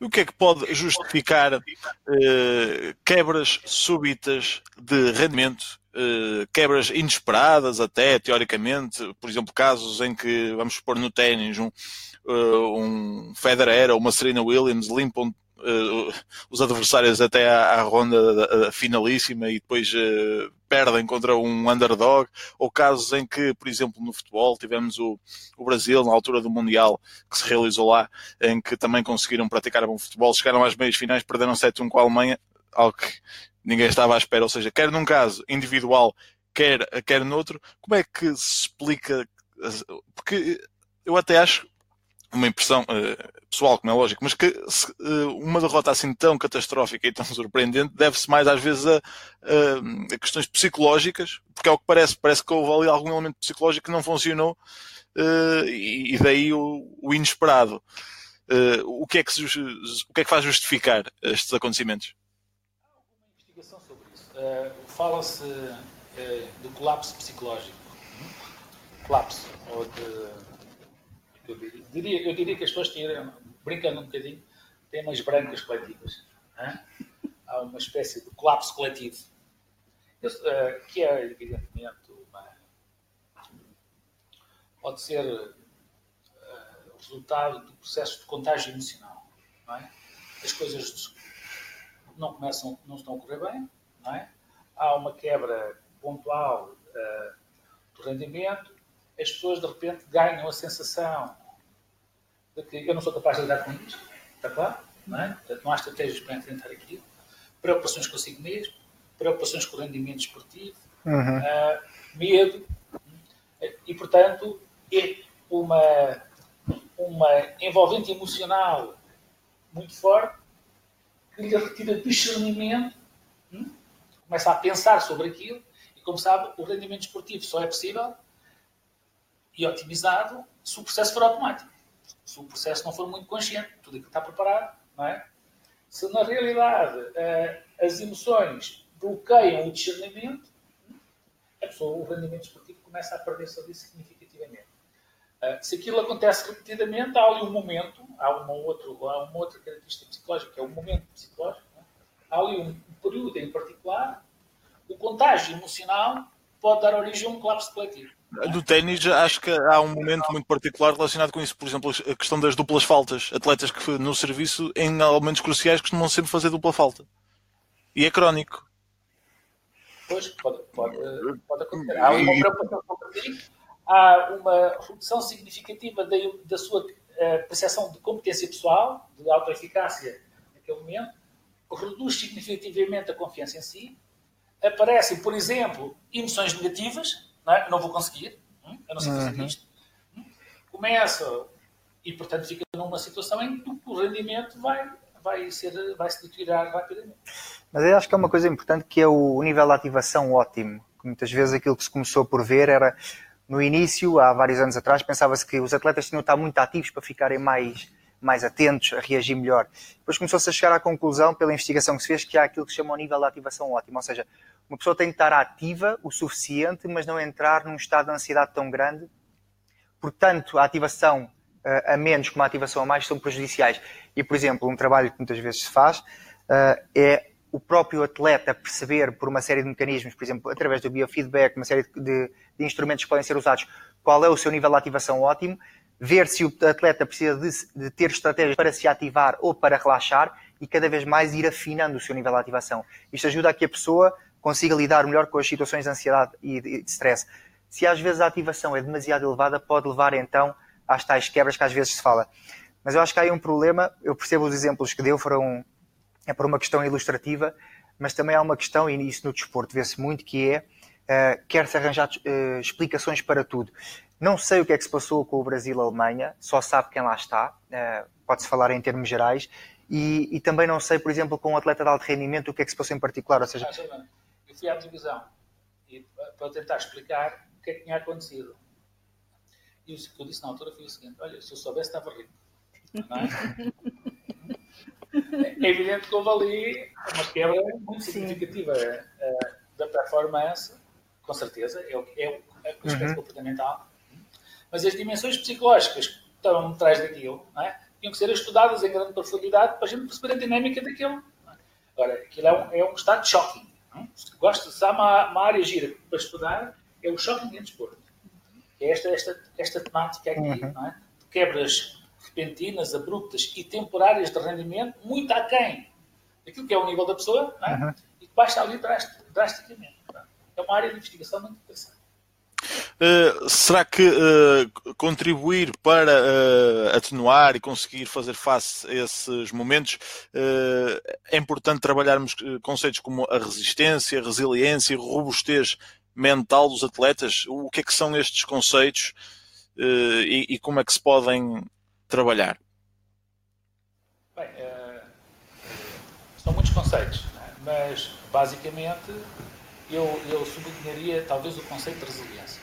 O que é que pode justificar eh, quebras súbitas de rendimento eh, quebras inesperadas até, teoricamente, por exemplo, casos em que, vamos pôr no ténis, um, uh, um Federer ou uma Serena Williams limpam uh, os adversários até à, à ronda finalíssima e depois perdem contra um underdog, ou casos em que, por exemplo, no futebol, tivemos o, o Brasil na altura do Mundial que se realizou lá, em que também conseguiram praticar bom futebol, chegaram às meias finais, perderam 7-1 com a Alemanha, algo que ninguém estava à espera. Ou seja, quer num caso individual, quer, quer noutro, como é que se explica? Porque eu até acho uma impressão uh, pessoal, como é lógico, mas que se, uh, uma derrota assim tão catastrófica e tão surpreendente deve-se mais às vezes a, a, questões psicológicas, porque é o que parece, parece que houve ali algum elemento psicológico que não funcionou uh, e, daí o, o inesperado. o, que é que o que é que faz justificar estes acontecimentos? Uh, fala-se uh, do colapso psicológico. Colapso. Ou de, eu, diria, eu diria que as pessoas têm, brincando um bocadinho, têm umas brancas coletivas. Hein? Há uma espécie de colapso coletivo. Eu, uh, que é, evidentemente, uma, pode ser uh, resultado do processo de contágio emocional. Não é? As coisas não começam, não estão a correr bem, não é? há uma quebra pontual uh, do rendimento, as pessoas de repente ganham a sensação de que eu não sou capaz de lidar com isto, está claro? Não, é? Portanto, não há estratégias para enfrentar aquilo, preocupações consigo mesmo, preocupações com o rendimento esportivo, uhum. uh, medo, e portanto é uma, uma envolvente emocional muito forte que lhe retira discernimento? Começa a pensar sobre aquilo, e como sabe, o rendimento esportivo só é possível e otimizado se o processo for automático. Se o processo não for muito consciente, tudo aquilo está preparado, não é? Se na realidade uh, as emoções bloqueiam o discernimento, a pessoa, o rendimento esportivo começa a perder-se ali significativamente. Uh, se aquilo acontece repetidamente, há ali um momento, há uma, outro, há uma outra característica psicológica, que é o momento psicológico, é? há ali um período em particular, o contágio emocional pode dar origem a um colapso coletivo. Do ténis, acho que há um momento muito particular relacionado com isso. Por exemplo, a questão das duplas faltas. Atletas que no serviço, em momentos cruciais, costumam sempre fazer dupla falta. E é crónico. Pois, pode, pode, pode acontecer. Há uma preocupação há uma redução significativa da, da sua uh, percepção de competência pessoal, de autoeficácia naquele momento, reduz significativamente a confiança em si, aparecem, por exemplo, emoções negativas, não, é? não vou conseguir, hum? eu não sei fazer uhum. isto. Hum? Começa e, portanto, fica numa situação em que o rendimento vai, vai, ser, vai se deteriorar rapidamente. Mas eu acho que é uma coisa importante que é o nível de ativação ótimo. Muitas vezes aquilo que se começou por ver era, no início, há vários anos atrás, pensava-se que os atletas tinham de estar muito ativos para ficarem mais, mais atentos, a reagir melhor. Depois começou-se a chegar à conclusão, pela investigação que se fez, que há aquilo que se chama o nível de ativação ótimo. Ou seja, uma pessoa tem de estar ativa o suficiente, mas não entrar num estado de ansiedade tão grande. Portanto, a ativação uh, a menos como a ativação a mais são prejudiciais. E, por exemplo, um trabalho que muitas vezes se faz uh, é o próprio atleta perceber por uma série de mecanismos, por exemplo, através do biofeedback, uma série de, de instrumentos que podem ser usados, qual é o seu nível de ativação ótimo, ver se o atleta precisa de, de, ter estratégias para se ativar ou para relaxar e cada vez mais ir afinando o seu nível de ativação. Isto ajuda a que a pessoa consiga lidar melhor com as situações de ansiedade e de, de stress. Se às vezes a ativação é demasiado elevada, pode levar então às tais quebras que às vezes se fala. Mas eu acho que há aí um problema, eu percebo os exemplos que deu, foram é por uma questão ilustrativa, mas também há uma questão, e isso no desporto vê-se muito, que é uh, quer-se arranjar uh, explicações para tudo. Não sei o que é que se passou com o Brasil-Alemanha, só sabe quem lá está, uh, pode-se falar em termos gerais, e, e, também não sei, por exemplo, com um atleta de alto rendimento, o que é que se passou em particular. Ou seja, eu fui à televisão e, para tentar explicar o que é que tinha acontecido. E o que eu disse na altura foi o seguinte: olha, se eu soubesse, estava rico. Não é? é evidente que houve ali uma quebra muito significativa uh, da performance, com certeza, é o, é o, é o aspecto uhum. comportamental. Mas as dimensões psicológicas que estão atrás daquilo, não é? tinham que ser estudadas em grande profundidade para a gente perceber a dinâmica daquilo. Agora, aquilo é um, é um estado de shocking. Se gosta, se há uma, uma, área gira para estudar, é o shocking em desporto. É esta, esta, esta temática aqui, uhum. não é? de quebras repentinas, abruptas e temporárias de rendimento, muito aquém daquilo que é o nível da pessoa, não é? Uhum. e que baixa ali drasticamente. É uma área de investigação muito interessante. Uh, será que uh, contribuir para uh, atenuar e conseguir fazer face a esses momentos é importante trabalharmos conceitos como a resistência, a resiliência e robustez mental dos atletas? O que é que são estes conceitos e, e, como é que se podem trabalhar? Bem, são muitos conceitos, é? mas basicamente eu, eu sublinharia talvez o conceito de resiliência.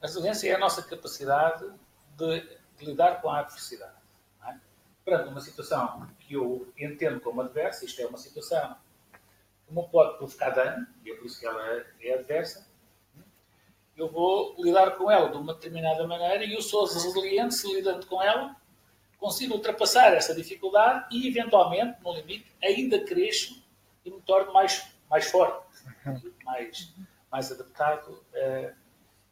A resiliência é a nossa capacidade de, de lidar com a adversidade. É? Perante uma situação que eu entendo como adversa, isto é uma situação que não pode provocar dano, e é por isso que ela é adversa, eu vou lidar com ela de uma determinada maneira e eu sou resiliente se lidando com ela, consigo ultrapassar essa dificuldade e, eventualmente, no limite, ainda cresço e me torno mais, mais forte, mais, mais adaptado uh,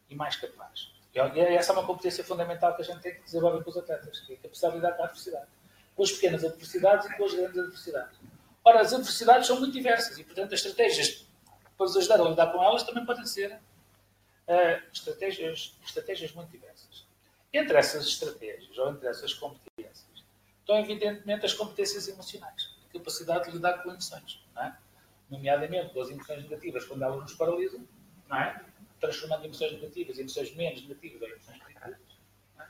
e mais capaz. E essa é uma competência fundamental que a gente tem que desenvolver com os atletas, que é a capacidade de lidar com a adversidade. Com as pequenas adversidades e com as grandes adversidades. Ora, as adversidades são muito diversas e, portanto, as estratégias para os ajudar a lidar com elas também podem ser uh, estratégias, estratégias muito diversas. Entre essas estratégias, ou entre essas competências, estão evidentemente as competências emocionais, a capacidade de lidar com emoções, não é? Nomeadamente com as emoções negativas, quando elas nos paralisam, não é? transformando emoções negativas em emoções menos negativas ou emoções positivas. É?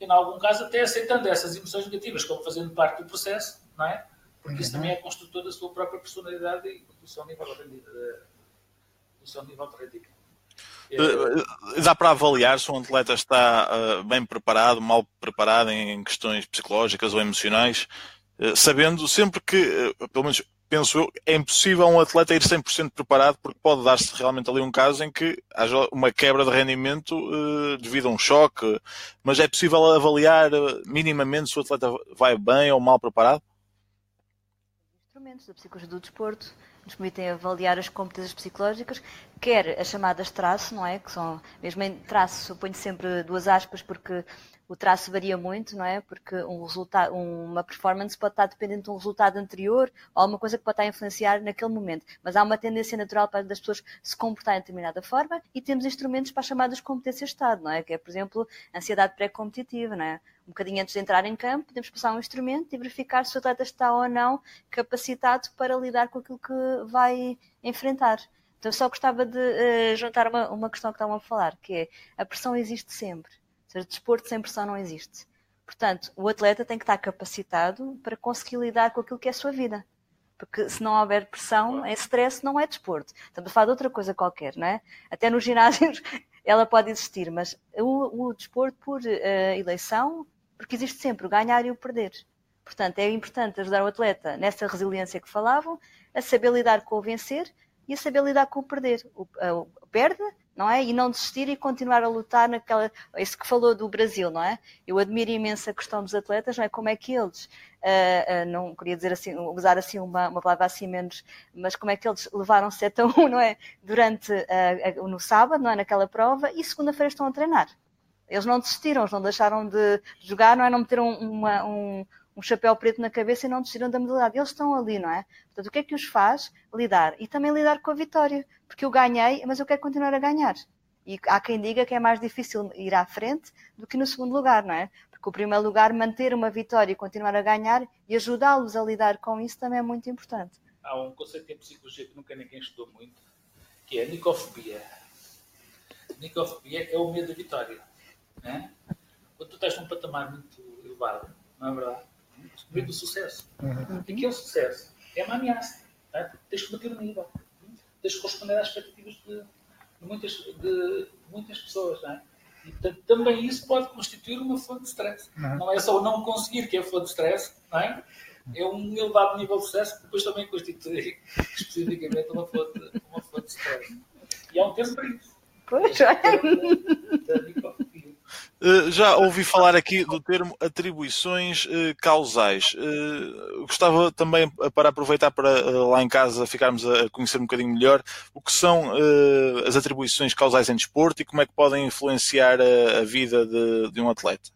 E, em algum caso, até aceitando essas emoções negativas como fazendo parte do processo, não é? Porque isso também é construtor da sua própria personalidade e do seu nível de, do seu nível de rendimento. Eh, dá para avaliar se um atleta está uh, bem preparado, mal preparado em questões psicológicas ou emocionais, uh, sabendo sempre que, uh, pelo menos penso eu, é impossível um atleta ir 100% preparado porque pode dar-se realmente ali um caso em que haja uma quebra de rendimento devido a um choque, mas é possível avaliar minimamente se o atleta vai bem ou mal preparado? Instrumentos da psicologia do desporto nos permitem avaliar as competências psicológicas, quer as chamadas traço, não é? Que são, mesmo em traço, suponho sempre duas aspas, porque o traço varia muito, não é? Porque um resultado, uma performance pode estar dependente de um resultado anterior ou alguma coisa que pode estar a influenciar naquele momento. Mas há uma tendência natural para as pessoas se comportarem de determinada forma e temos instrumentos para as chamadas competências de Estado, não é? Que é, por exemplo, ansiedade pré-competitiva, não é? um bocadinho antes de entrar em campo, podemos passar um instrumento e verificar se o atleta está ou não capacitado para lidar com aquilo que vai enfrentar. Então, eu só gostava de uh, juntar uma, uma questão que estavam a falar, que é a pressão existe sempre. Seja, desporto sem pressão não existe. Portanto, o atleta tem que estar capacitado para conseguir lidar com aquilo que é a sua vida. Porque se não houver pressão, é stress, não é desporto. Estamos a falar de outra coisa qualquer, não é? Até nos ginásios ela pode existir, mas o, o desporto por uh, eleição porque existe sempre o ganhar e o perder. Portanto, é importante ajudar o atleta nessa resiliência que falavam, a saber lidar com o vencer e a saber lidar com o perder. O, o perde, não é? E não desistir e continuar a lutar naquela. Isso que falou do Brasil, não é? Eu admiro imenso a questão dos atletas, não é? Como é que eles, uh, uh, não queria dizer assim, usar assim uma, uma palavra assim menos, mas como é que eles levaram 7 a 1, não é? Durante, uh, no sábado, não é? Naquela prova, e segunda-feira estão a treinar. Eles não desistiram, eles não deixaram de jogar, não é? Não meteram uma, um, um chapéu preto na cabeça e não desistiram da modalidade. Eles estão ali, não é? Portanto, o que é que os faz? Lidar. E também lidar com a vitória. Porque eu ganhei, mas eu quero continuar a ganhar. E há quem diga que é mais difícil ir à frente do que no segundo lugar, não é? Porque o primeiro lugar, manter uma vitória e continuar a ganhar e ajudá-los a lidar com isso também é muito importante. Há um conceito em psicologia que nunca ninguém estudou muito, que é a nicofobia. Nicofobia é o medo da vitória. Né? Quando tu estás num patamar muito elevado, não é verdade? Medo do sucesso. Uhum. E que é o sucesso? É uma ameaça. Né? Tens que bater o nível. Tens que corresponder às expectativas de, de, muitas, de muitas pessoas. É? E portanto, também isso pode constituir uma fonte de stress. Uhum. Não é só o não conseguir que é fonte de stress, é? É um elevado nível de stress que depois também constitui especificamente uma fonte, uma fonte de stress. E há um tempo para isso. Pois é. Eh, já ouvi falar aqui do termo atribuições uh, causais. Uh, gostava também para aproveitar para lá em casa ficarmos a conhecer um bocadinho melhor o que são as atribuições causais em desporto e como é que podem influenciar a, a vida de, de um atleta.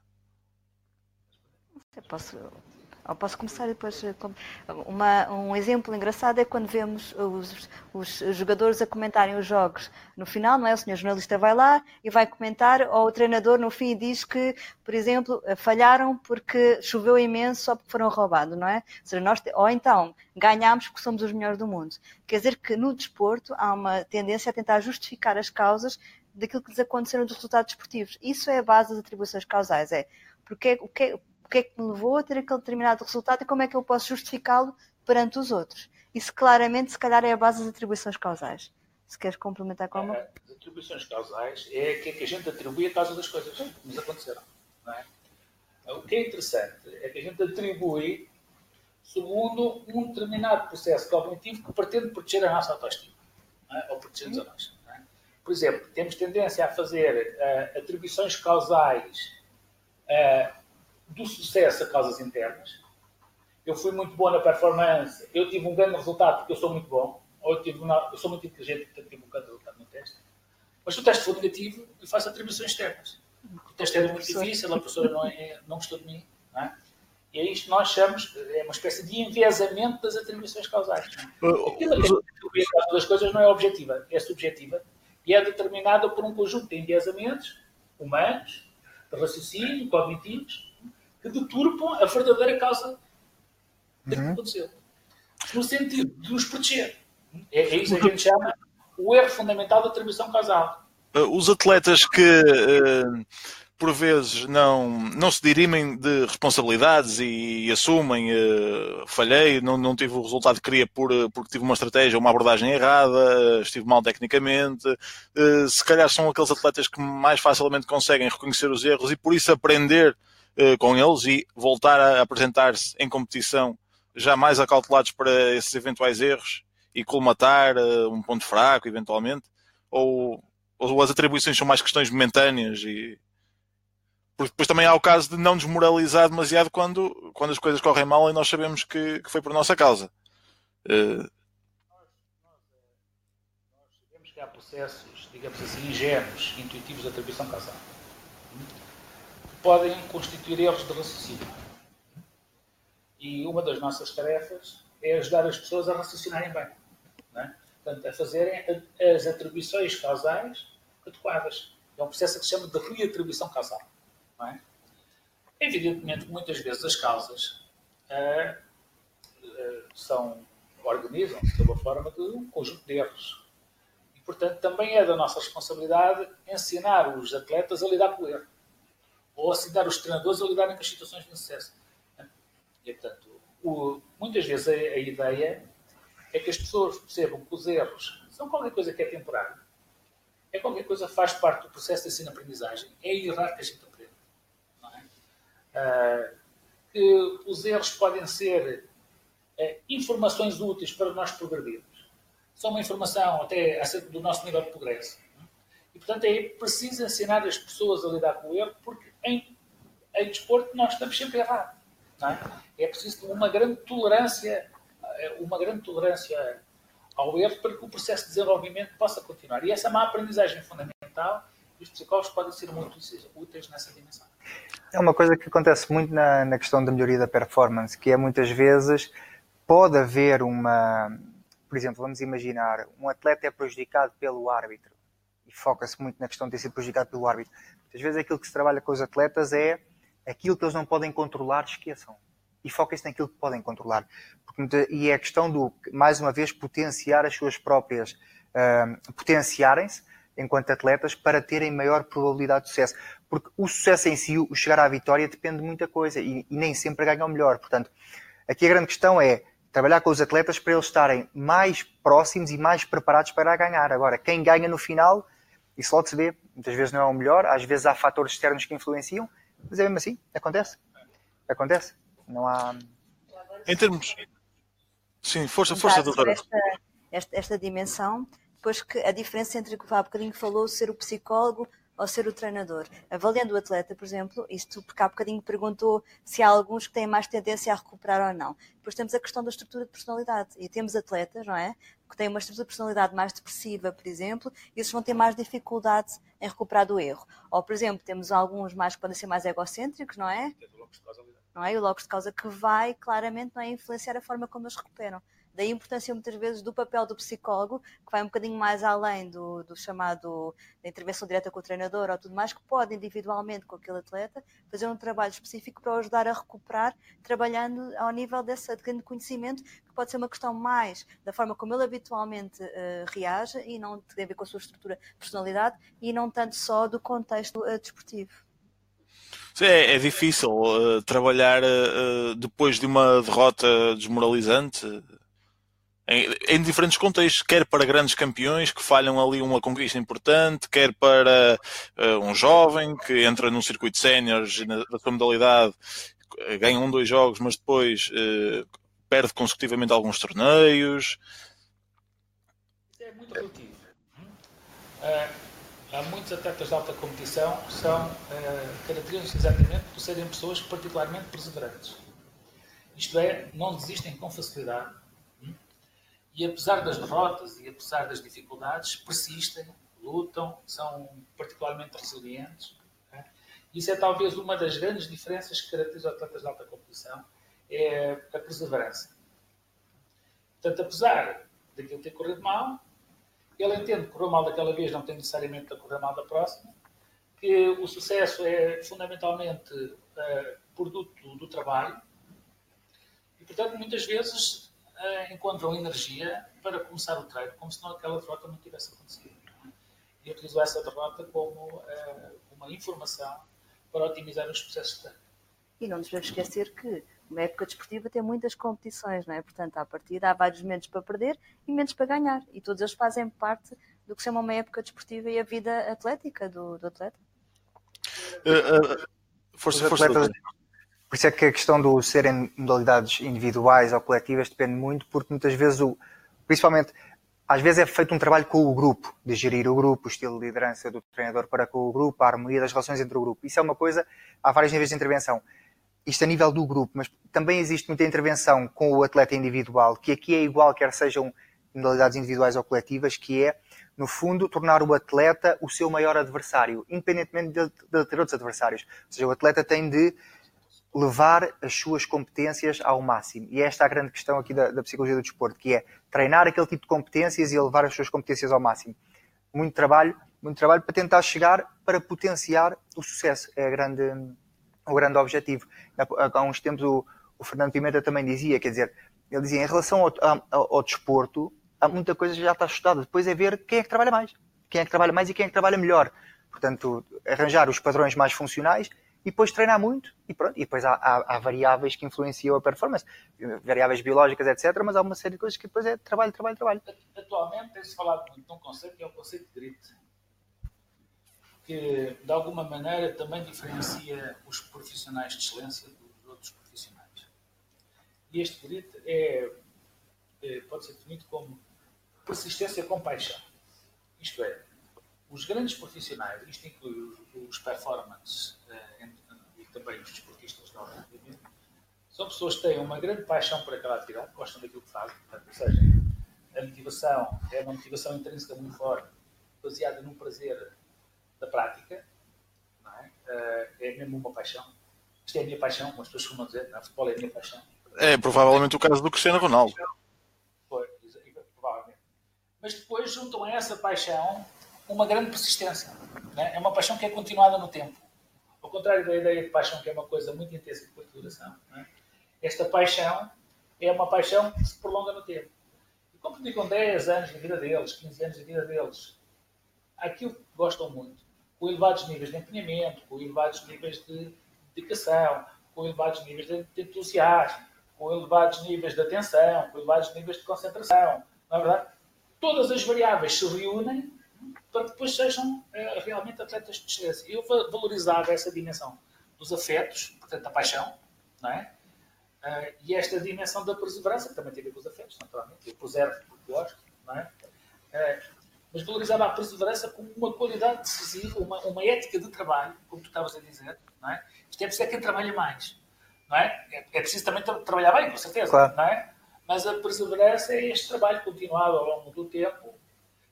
Eu posso ou posso começar depois. Eh, uma, um exemplo engraçado é quando vemos os, os, jogadores a comentarem os jogos. No final, não é? O senhor jornalista vai lá e vai comentar, ou o treinador no fim diz que, por exemplo, eh, falharam porque choveu imenso só porque foram roubados, não é? Ou, seja, nós, ou então, ganhámos porque somos os melhores do mundo. Quer dizer que no desporto há uma tendência a tentar justificar as causas daquilo que lhes aconteceram dos resultados esportivos. Isso é a base das atribuições causais. É porque, o que, o que é que me levou a ter aquele determinado resultado e como é que eu posso justificá-lo perante os outros. Isso claramente, se calhar, é a base das atribuições causais. Se queres complementar com uma. As atribuições causais é aquilo que a gente atribui a causa das coisas que nos aconteceram. É? O que é interessante é que a gente atribui segundo um determinado processo cognitivo que pretende proteger a nossa autoestima. É? Ou proteger-nos a nós. É? Por exemplo, temos tendência a fazer uh, atribuições causais uh, do sucesso a causas internas. Eu fui muito bom na performance, eu tive um grande resultado porque eu sou muito bom, ou eu, tive uma, eu sou muito inteligente, portanto tive um grande resultado no teste. Mas o teste for negativo, eu faço atribuições externas. O teste era muito difícil, a professora não, é, não gostou de mim. Não é? E é isto que nós chamamos, é uma espécie de enviesamento das atribuições causais. Aquilo que é das coisas não é objetiva, é subjetiva e é determinada por um conjunto de enviesamentos humanos, de raciocínio, cognitivos, deturpam a verdadeira causa daquilo que uhum. aconteceu. No sentido de nos proteger. É, é isso que a gente chama o erro fundamental da atribuição causal. Os atletas que uh, por vezes não, não se dirimem de responsabilidades e, e assumem uh, falhei, não, não tive o resultado que queria por, eh, porque tive uma estratégia, uma abordagem errada, estive mal tecnicamente. Uh, se calhar são aqueles atletas que mais facilmente conseguem reconhecer os erros e por isso aprender uh, com eles e voltar a apresentar-se em competição já mais acautelados para esses eventuais erros e colmatar um ponto fraco, eventualmente. Ou, ou as atribuições são mais questões momentâneas e porque depois também há o caso de não desmoralizar demasiado quando, quando as coisas correm mal e nós sabemos que, que foi por nossa causa. Uh... Nós, nós, nós sabemos que há processos, digamos assim, ingênuos, intuitivos de atribuição causal, podem constituir erros de raciocínio. E uma das nossas tarefas é ajudar as pessoas a raciocinarem bem. É? Portanto, a fazerem as atribuições causais adequadas. É um processo que se chama de reatribuição causal. É? Evidentemente, muitas vezes as causas uh, uh, são, organizam-se sob a forma de um conjunto de erros. E, portanto, também é da nossa responsabilidade ensinar os atletas a lidar com o erro. Ou ensinar os treinadores a lidarem com as situações de sucesso. E, portanto, o, muitas vezes a, a ideia é que as pessoas percebam que os erros são qualquer coisa que é temporário. É qualquer coisa que faz parte do processo de ensino-aprendizagem. É errar que a gente uh, que os erros podem ser uh, informações úteis para nós progredirmos. São uma informação até acerca do nosso nível de progresso. E, portanto, é preciso ensinar as pessoas a lidar com o erro, porque em, em desporto nós estamos sempre errados. É? é preciso uma grande tolerância, eh, uma grande tolerância ao erro para que o processo de desenvolvimento possa continuar. E essa é uma aprendizagem fundamental e os psicólogos podem ser muito úteis nessa dimensão. É uma coisa que acontece muito na, na questão da melhoria da performance, que é muitas vezes pode haver uma. Por exemplo, vamos imaginar, um atleta é prejudicado pelo árbitro e foca-se muito na questão de ter sido prejudicado pelo árbitro. Muitas vezes aquilo que se trabalha com os atletas é aquilo que eles não podem controlar, esqueçam. E foquem-se naquilo que podem controlar. Porque, e é a questão do, mais uma vez, potenciar as suas próprias. Uh, potenciarem-se enquanto atletas para terem maior probabilidade de sucesso. Porque o sucesso em si, o chegar à vitória, depende de muita coisa e, e nem sempre ganham melhor. Portanto, aqui a grande questão é trabalhar com os atletas para eles estarem mais próximos e mais preparados para ganhar. Agora, quem ganha no final, isso logo se vê. Muitas vezes não é o melhor, às vezes há fatores externos que influenciam, mas é mesmo assim, acontece. Acontece. Não há. Em termos. Sim, força, força, doutora. Esta, esta, esta dimensão depois que a diferença entre o que há bocadinho falou, ser o psicólogo ou ser o treinador. Avaliando o atleta, por exemplo, isto porque há bocadinho perguntou se há alguns que têm mais tendência a recuperar ou não. Depois temos a questão da estrutura de personalidade. E temos atletas, não é? Que têm uma estrutura de personalidade mais depressiva, por exemplo, e esses vão ter mais dificuldade em recuperar do erro. Ou, por exemplo, temos alguns mais que podem ser mais egocêntricos, não é? Não é? E o locus de causa que vai claramente não é, influenciar a forma como eles recuperam. Daí a importância muitas vezes do papel do psicólogo, que vai um bocadinho mais além do, do chamado da intervenção direta com o treinador ou tudo mais, que pode individualmente com aquele atleta fazer um trabalho específico para o ajudar a recuperar, trabalhando ao nível desse grande conhecimento, que pode ser uma questão mais da forma como ele habitualmente uh, reage e não tem a ver com a sua estrutura de personalidade e não tanto só do contexto uh, desportivo. É, é difícil uh, trabalhar uh, depois de uma derrota desmoralizante em, em, diferentes contextos, quer para grandes campeões que falham ali uma conquista importante, quer para uh, um jovem que entra num circuito séniores na, na sua modalidade, ganha um, dois jogos, mas depois uh, perde consecutivamente alguns torneios. É muito relativo. Uh, há muitos atletas de alta competição que são caracterizados exatamente por serem pessoas particularmente perseverantes. Isto é, não desistem com facilidade e apesar das derrotas e apesar das dificuldades, persistem, lutam, são particularmente resilientes. É? Isso é talvez uma das grandes diferenças que caracteriza atletas de alta competição, é a perseverança. Portanto, apesar daquilo ter corrido mal, ele entende que correu mal daquela vez, não tem necessariamente de correr mal da próxima, que o sucesso é fundamentalmente uh, produto do trabalho e, portanto, muitas vezes uh, encontram energia para começar o treino, como se não aquela derrota não tivesse acontecido. E utilizo essa derrota como uh, uma informação para otimizar os processos de treino. E não nos devemos esquecer que uma época desportiva tem muitas competições, não é? Portanto, à partida há vários momentos para perder e momentos para ganhar. E todos eles fazem parte do que se chama uma época desportiva e a vida atlética do, do atleta. Uh, uh, força, força atletas, por isso é que a questão do serem modalidades individuais ou coletivas depende muito, porque muitas vezes, o, principalmente, às vezes é feito um trabalho com o grupo, de gerir o grupo, o estilo de liderança do treinador para com o grupo, a harmonia das relações entre o grupo. Isso é uma coisa, há vários níveis de intervenção isto a nível do grupo, mas também existe muita intervenção com o atleta individual, que aqui é igual, quer sejam modalidades individuais ou coletivas, que é, no fundo, tornar o atleta o seu maior adversário, independentemente de, de ter outros adversários. Ou seja, o atleta tem de levar as suas competências ao máximo. E esta é a grande questão aqui da, da psicologia do desporto, que é treinar aquele tipo de competências e levar as suas competências ao máximo. Muito trabalho, muito trabalho para tentar chegar para potenciar o sucesso. É grande o grande objetivo. Há uns tempos o, o, Fernando Pimenta também dizia, quer dizer, ele dizia, em relação ao, ao, ao, desporto, há muita coisa já está estudada. Depois é ver quem é que trabalha mais. Quem é que trabalha mais e quem é que trabalha melhor. Portanto, arranjar os padrões mais funcionais e depois treinar muito e pronto. E depois há, há, há, variáveis que influenciam a performance, variáveis biológicas, etc. Mas há uma série de coisas que depois é trabalho, trabalho, trabalho. Atualmente tem-se falado muito de um conceito que é o conceito de grit que de alguma maneira também diferencia os profissionais de excelência dos outros profissionais. E este grit é, é, pode ser definido como persistência com paixão. Isto é, os grandes profissionais, isto inclui os, os performances eh, e também os desportistas são pessoas que têm uma grande paixão por aquela atividade, gostam daquilo que fazem, portanto, ou seja, a motivação é uma motivação intrínseca muito forte, baseada num prazer da prática, é? Uh, é? mesmo uma paixão. Isto é a minha paixão, como as pessoas costumam dizer, não, futebol é a minha paixão. É provavelmente o caso do Cristiano Ronaldo. Foi, provavelmente. Mas depois juntam a essa paixão uma grande persistência. É? é uma paixão que é continuada no tempo. Ao contrário da ideia de paixão, que é uma coisa muito intensa e de curta duração, é? esta paixão é uma paixão que se prolonga no tempo. E como ficam 10 anos da vida deles, 15 anos da vida deles, aquilo que gostam muito, com elevados níveis de empenhamento, com elevados níveis de dedicação, com elevados níveis de, entusiasmo, com elevados níveis de atenção, com elevados níveis de concentração. Na é verdade, todas as variáveis se reúnem para que depois sejam é, realmente atletas de excelência. Eu valorizava essa dimensão dos afetos, portanto, a paixão, não é? Uh, e esta dimensão da perseverança, que também tem a ver com os afetos, naturalmente. Eu preservo porque gosto, não é? Uh, mas valorizava a perseverança como uma qualidade decisiva, uma, uma ética de trabalho, como tu estavas a dizer, não é? Isto é preciso é quem trabalha mais, não é? É, é preciso também tra trabalhar bem, com certeza, claro. não é? Mas a perseverança é este trabalho continuado ao longo do tempo,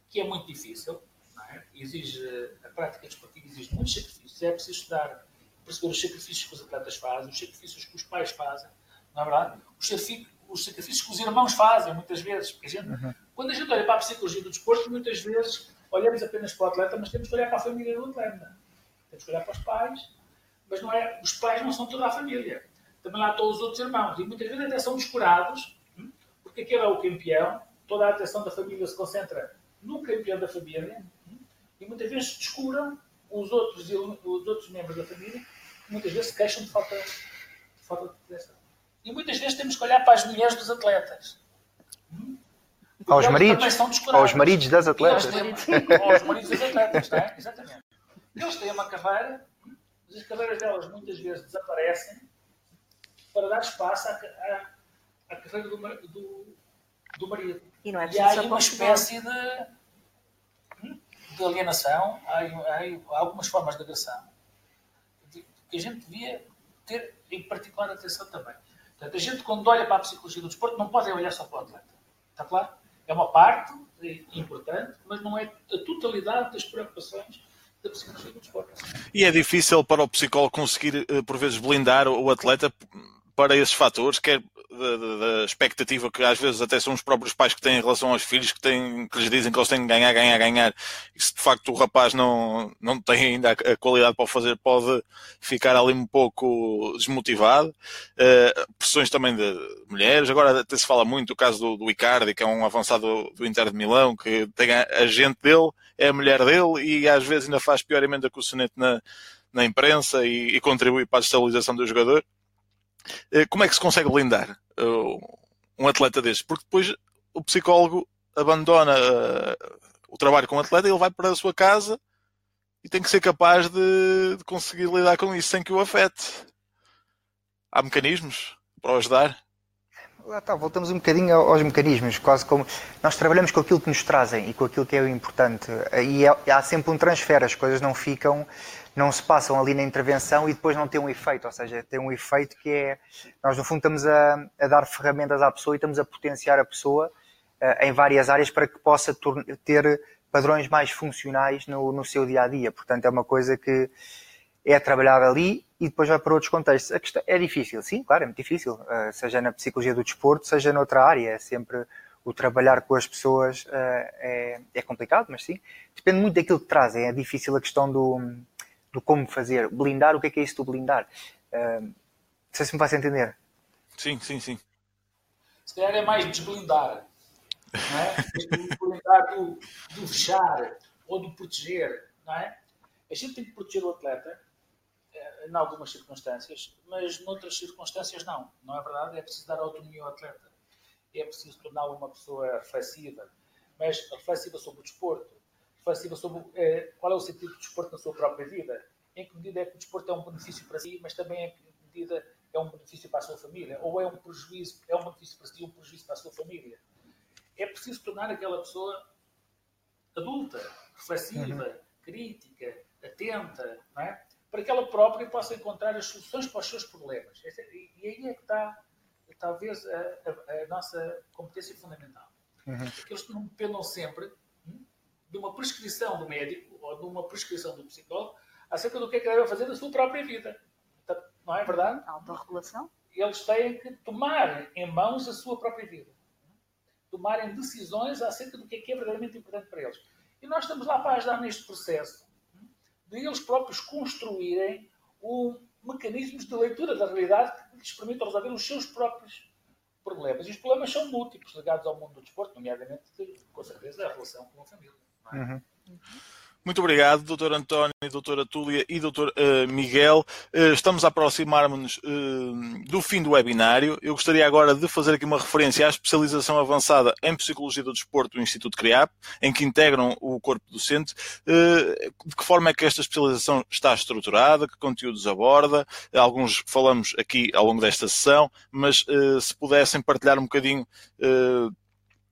que é muito difícil? Exige, a prática desportiva exige muitos sacrifícios, é preciso estudar, perceber os sacrifícios que os atletas fazem, os sacrifícios que os pais fazem, não é verdade? Os sacrifícios, os sacrifícios que os irmãos fazem, muitas vezes, porque a gente... Uhum quando a gente olha para a psicologia do desporto, muitas vezes olhamos apenas para o atleta, mas temos que olhar para a família do atleta. Temos que olhar para os pais, mas não é, os pais não são toda a família. Também lá estão os outros irmãos. E muitas vezes até são descurados, hum, porque aquele é o campeão, toda a atenção da família se concentra no campeão da família, e muitas vezes descuram os outros, os outros membros da família, que muitas vezes se queixam de falta de, falta de atenção. E muitas vezes temos que olhar para as mulheres dos atletas. Hum, aos maridos? Aos maridos das atletas? Têm, aos maridos das atletas, é? exatamente. Eles têm uma carreira, mas as carreiras delas muitas vezes desaparecem para dar espaço à, à, à carreira do, do, do, marido. E, não é e há aí uma espécie de, hum, de alienação, há, há, algumas formas de agressão que a gente devia ter em particular atenção também. Portanto, a gente, quando olha para a psicologia do desporto, não pode olhar só para o atleta. Está claro? é uma parte importante, mas não é a totalidade das preocupações da psicologia do desporto. E é difícil para o psicólogo conseguir, eh, por vezes, blindar o atleta para esses fatores, quer da, expectativa que às vezes até são os próprios pais que têm em relação aos filhos que, têm, que lhes dizem que eles têm que ganhar, ganhar, ganhar. E se de facto o rapaz não, não tem ainda a, qualidade para o fazer pode ficar ali um pouco desmotivado. Uh, pressões também de mulheres, agora até se fala muito do caso do, do Icardi que é um avançado do Inter de Milão que tem a, a gente dele, é a mulher dele e às vezes ainda faz pior emenda que o soneto na, na imprensa e, e contribui para a destabilização do jogador como é que se consegue blindar uh, um atleta deste? Porque depois o psicólogo abandona uh, o trabalho com o atleta e ele vai para a sua casa e tem que ser capaz de, de conseguir lidar com isso sem que o afete. Há mecanismos para ajudar? Lá está, voltamos um bocadinho aos mecanismos, quase como nós trabalhamos com aquilo que nos trazem e com aquilo que é o importante. E há sempre um transfer, as coisas não ficam não se passam ali na intervenção e depois não tem um efeito, ou seja, tem um efeito que é, nós no fundo estamos a, a dar ferramentas à pessoa e estamos a potenciar a pessoa uh, em várias áreas para que possa ter padrões mais funcionais no, no seu dia a dia. Portanto, é uma coisa que é trabalhada ali e depois vai para outros contextos. A questão é difícil, sim, claro, é muito difícil, uh, seja na psicologia do desporto, seja noutra área, é sempre o trabalhar com as pessoas uh, é, é complicado, mas sim, depende muito daquilo que trazem. É difícil a questão do do como fazer. Blindar, o que é que é isso do blindar? Uh, não sei se me faz entender. Sim, sim, sim. Se calhar é mais desblindar. Não é? blindar do, do fechar ou do proteger. Não é? A gente tem que proteger o atleta eh, em algumas circunstâncias, mas noutras circunstâncias não. Não é verdade? É preciso dar autonomia ao atleta. É preciso torná-lo uma pessoa reflexiva, mas reflexiva sobre o desporto, reflexiva sobre eh, qual é o sentido do desporto na sua própria vida. Em que medida é que o desporto é um benefício para si, mas também em que medida é um benefício para a sua família, ou é um prejuízo, é um benefício para si e um prejuízo para a sua família. É preciso tornar aquela pessoa adulta, reflexiva, uhum. crítica, atenta, é? para que ela própria possa encontrar as soluções para os seus problemas. É, e aí é que está, talvez, a, a, a nossa competência fundamental. Uhum. Que eles não dependam sempre de uma prescrição do médico ou de uma prescrição do psicólogo acerca do que é que devem fazer da sua própria vida. Não é verdade? Autorregulação. Eles têm que tomar em mãos a sua própria vida. Tomarem decisões acerca do que é que é verdadeiramente importante para eles. E nós estamos lá para ajudar neste processo de eles próprios construírem um mecanismos de leitura da realidade que lhes permitam resolver os seus próprios problemas. E os problemas são múltiplos, ligados ao mundo do desporto, nomeadamente, com certeza, a relação com a família. Uhum. Muito obrigado, doutor António, doutora Túlia e doutor uh, Miguel. Uh, estamos a aproximar-nos uh, do fim do webinário. Eu gostaria agora de fazer aqui uma referência à especialização avançada em Psicologia do Desporto do Instituto CRIAP, em que integram o corpo docente. de que forma é que esta especialização está estruturada? Que conteúdos aborda? Alguns falamos aqui ao longo desta sessão, mas se pudessem partilhar um bocadinho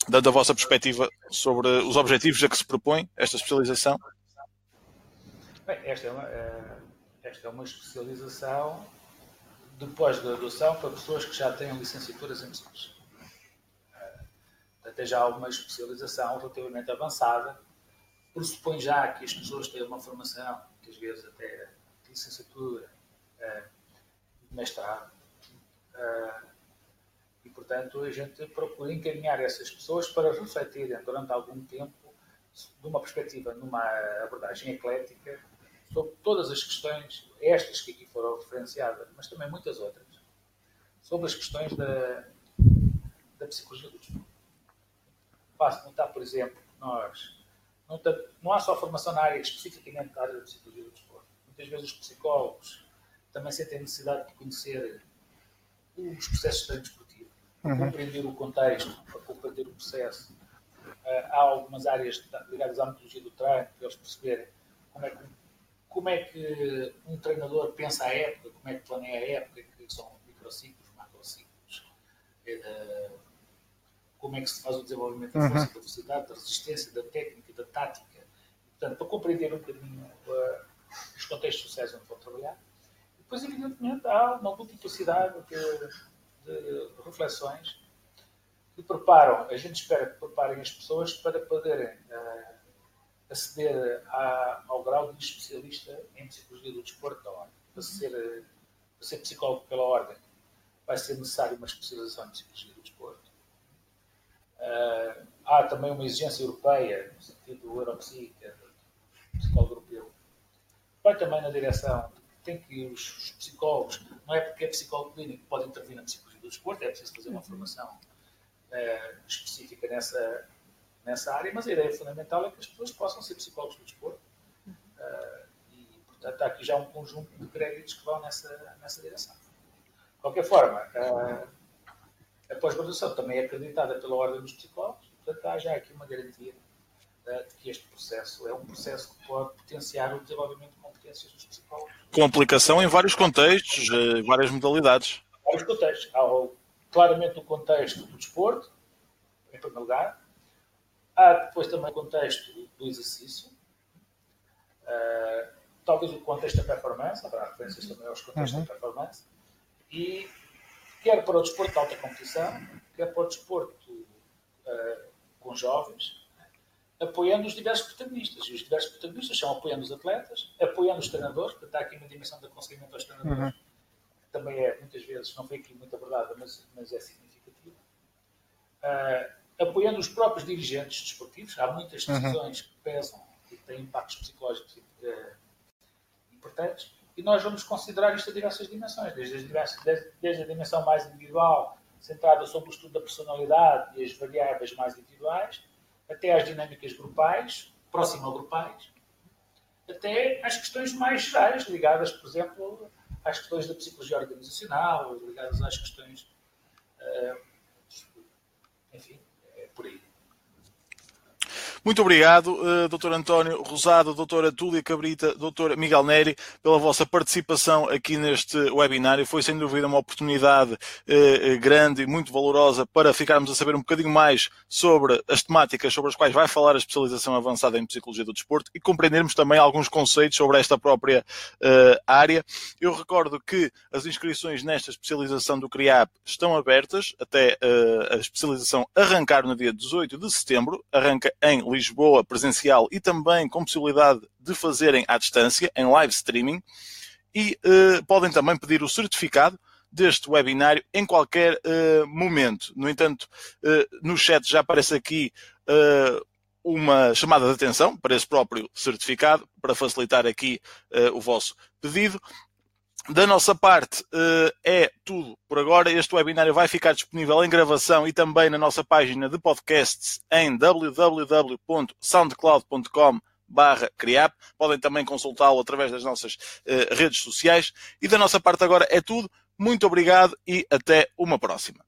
dando a vossa perspectiva sobre os objetivos a que se propõe esta especialização? Bem, esta é uma, eh, esta é uma especialização de pós-graduação para pessoas que já têm licenciaturas em psicologia. Eh, até já uma especialização relativamente avançada, pressupõe já que as pessoas têm uma formação, muitas vezes até de licenciatura, eh, mestrado, portanto, a gente procura encaminhar essas pessoas para refletirem durante algum tempo, de uma perspectiva, numa abordagem eclética, sobre todas as questões, estas que aqui foram referenciadas, mas também muitas outras, sobre as questões da, da psicologia do desporto. Basta notar, por exemplo, que nós não, não há só formação na área especificamente da área da psicologia do desporto. Muitas vezes os psicólogos também sentem necessidade de conhecer os processos de para uhum. compreender o contexto, para compreender o processo. Uh, há algumas áreas ligadas à metodologia do treino, para eles perceberem como é que, como é que um treinador pensa a época, como é que planeia a época, que são microciclos, macrociclos, uh, como é que se faz o desenvolvimento da uhum. força, uhum. da velocidade, da resistência, da técnica, da tática. Portanto, para compreender um bocadinho uh, os contextos sociais onde vão trabalhar. Depois, evidentemente, há uma multiplicidade de de reflexões que preparam, a gente espera que preparem as pessoas para poderem uh, aceder a, ao grau de especialista em psicologia do desporto da ordem. Para ser, para ser psicólogo pela ordem, vai ser necessário uma especialização em psicologia do desporto. Uh, há também uma exigência europeia, no sentido do Europsi, que é psicólogo europeu. Vai também na direção tem que os, psicólogos, não é porque é psicólogo clínico pode intervir na psicologia do desporto, é preciso fazer uma uhum. formação uh, específica nessa, nessa área, mas a ideia fundamental é que as pessoas possam ser psicólogos do desporto. Uh, e, portanto, há aqui já um conjunto de créditos que vão nessa, nessa direção. De qualquer forma, uh, a pós-graduação também é acreditada pela Ordem dos Psicólogos, portanto, há já aqui uma garantia de que este processo é um processo que pode potenciar o desenvolvimento de competências dos psicólogos. Com aplicação em vários contextos, eh, várias modalidades. Vários contextos. Há claramente o contexto do desporto, em primeiro lugar. Há depois também o contexto do exercício. Uh, talvez o contexto da performance, haverá referências também aos contextos uhum. da performance. E quer para o desporto de alta competição, quer para o desporto uh, com jovens, apoiando os diversos protagonistas. E os diversos protagonistas são apoiando os atletas, apoiando os treinadores, porque está aqui uma dimensão de aconselhamento aos treinadores, uhum. Também é, muitas vezes, não foi aqui muito abordada, mas, mas é significativa. Uh, apoiando os próprios dirigentes desportivos. Há muitas uhum. decisões uhum. que pesam e que têm impactos psicológicos uh, importantes. E nós vamos considerar isto a diversas dimensões, desde, as diversas, desde, desde a dimensão mais individual, centrada sobre o estudo da personalidade e as variáveis mais individuais, até às dinâmicas grupais, proximo-grupais, até às questões mais gerais, ligadas, por exemplo, às questões da psicologia organizacional, ligadas às questões. Uh, enfim. Muito obrigado, uh, Dr. António Rosado, Doutora Túlia Cabrita, Dr. Miguel Neri, pela vossa participação aqui neste webinário. Foi sem dúvida uma oportunidade uh, grande e muito valorosa para ficarmos a saber um bocadinho mais sobre as temáticas sobre as quais vai falar a especialização avançada em Psicologia do Desporto e compreendermos também alguns conceitos sobre esta própria uh, área. Eu recordo que as inscrições nesta especialização do CRIAP estão abertas até a especialização arrancar no dia 18 de setembro, arranca em Lisboa presencial e também com possibilidade de fazerem à distância, em live streaming. E uh, podem também pedir o certificado deste webinário em qualquer uh, momento. No entanto, uh, no chat já aparece aqui uma chamada de atenção para esse próprio certificado, para facilitar aqui o vosso pedido. Da nossa parte uh, é tudo por agora. Este webinário vai ficar disponível em gravação e também na nossa página de podcasts em www.soundcloud.com barra Criap. Podem também consultá-lo através das nossas uh, redes sociais. E da nossa parte agora é tudo. Muito obrigado e até uma próxima.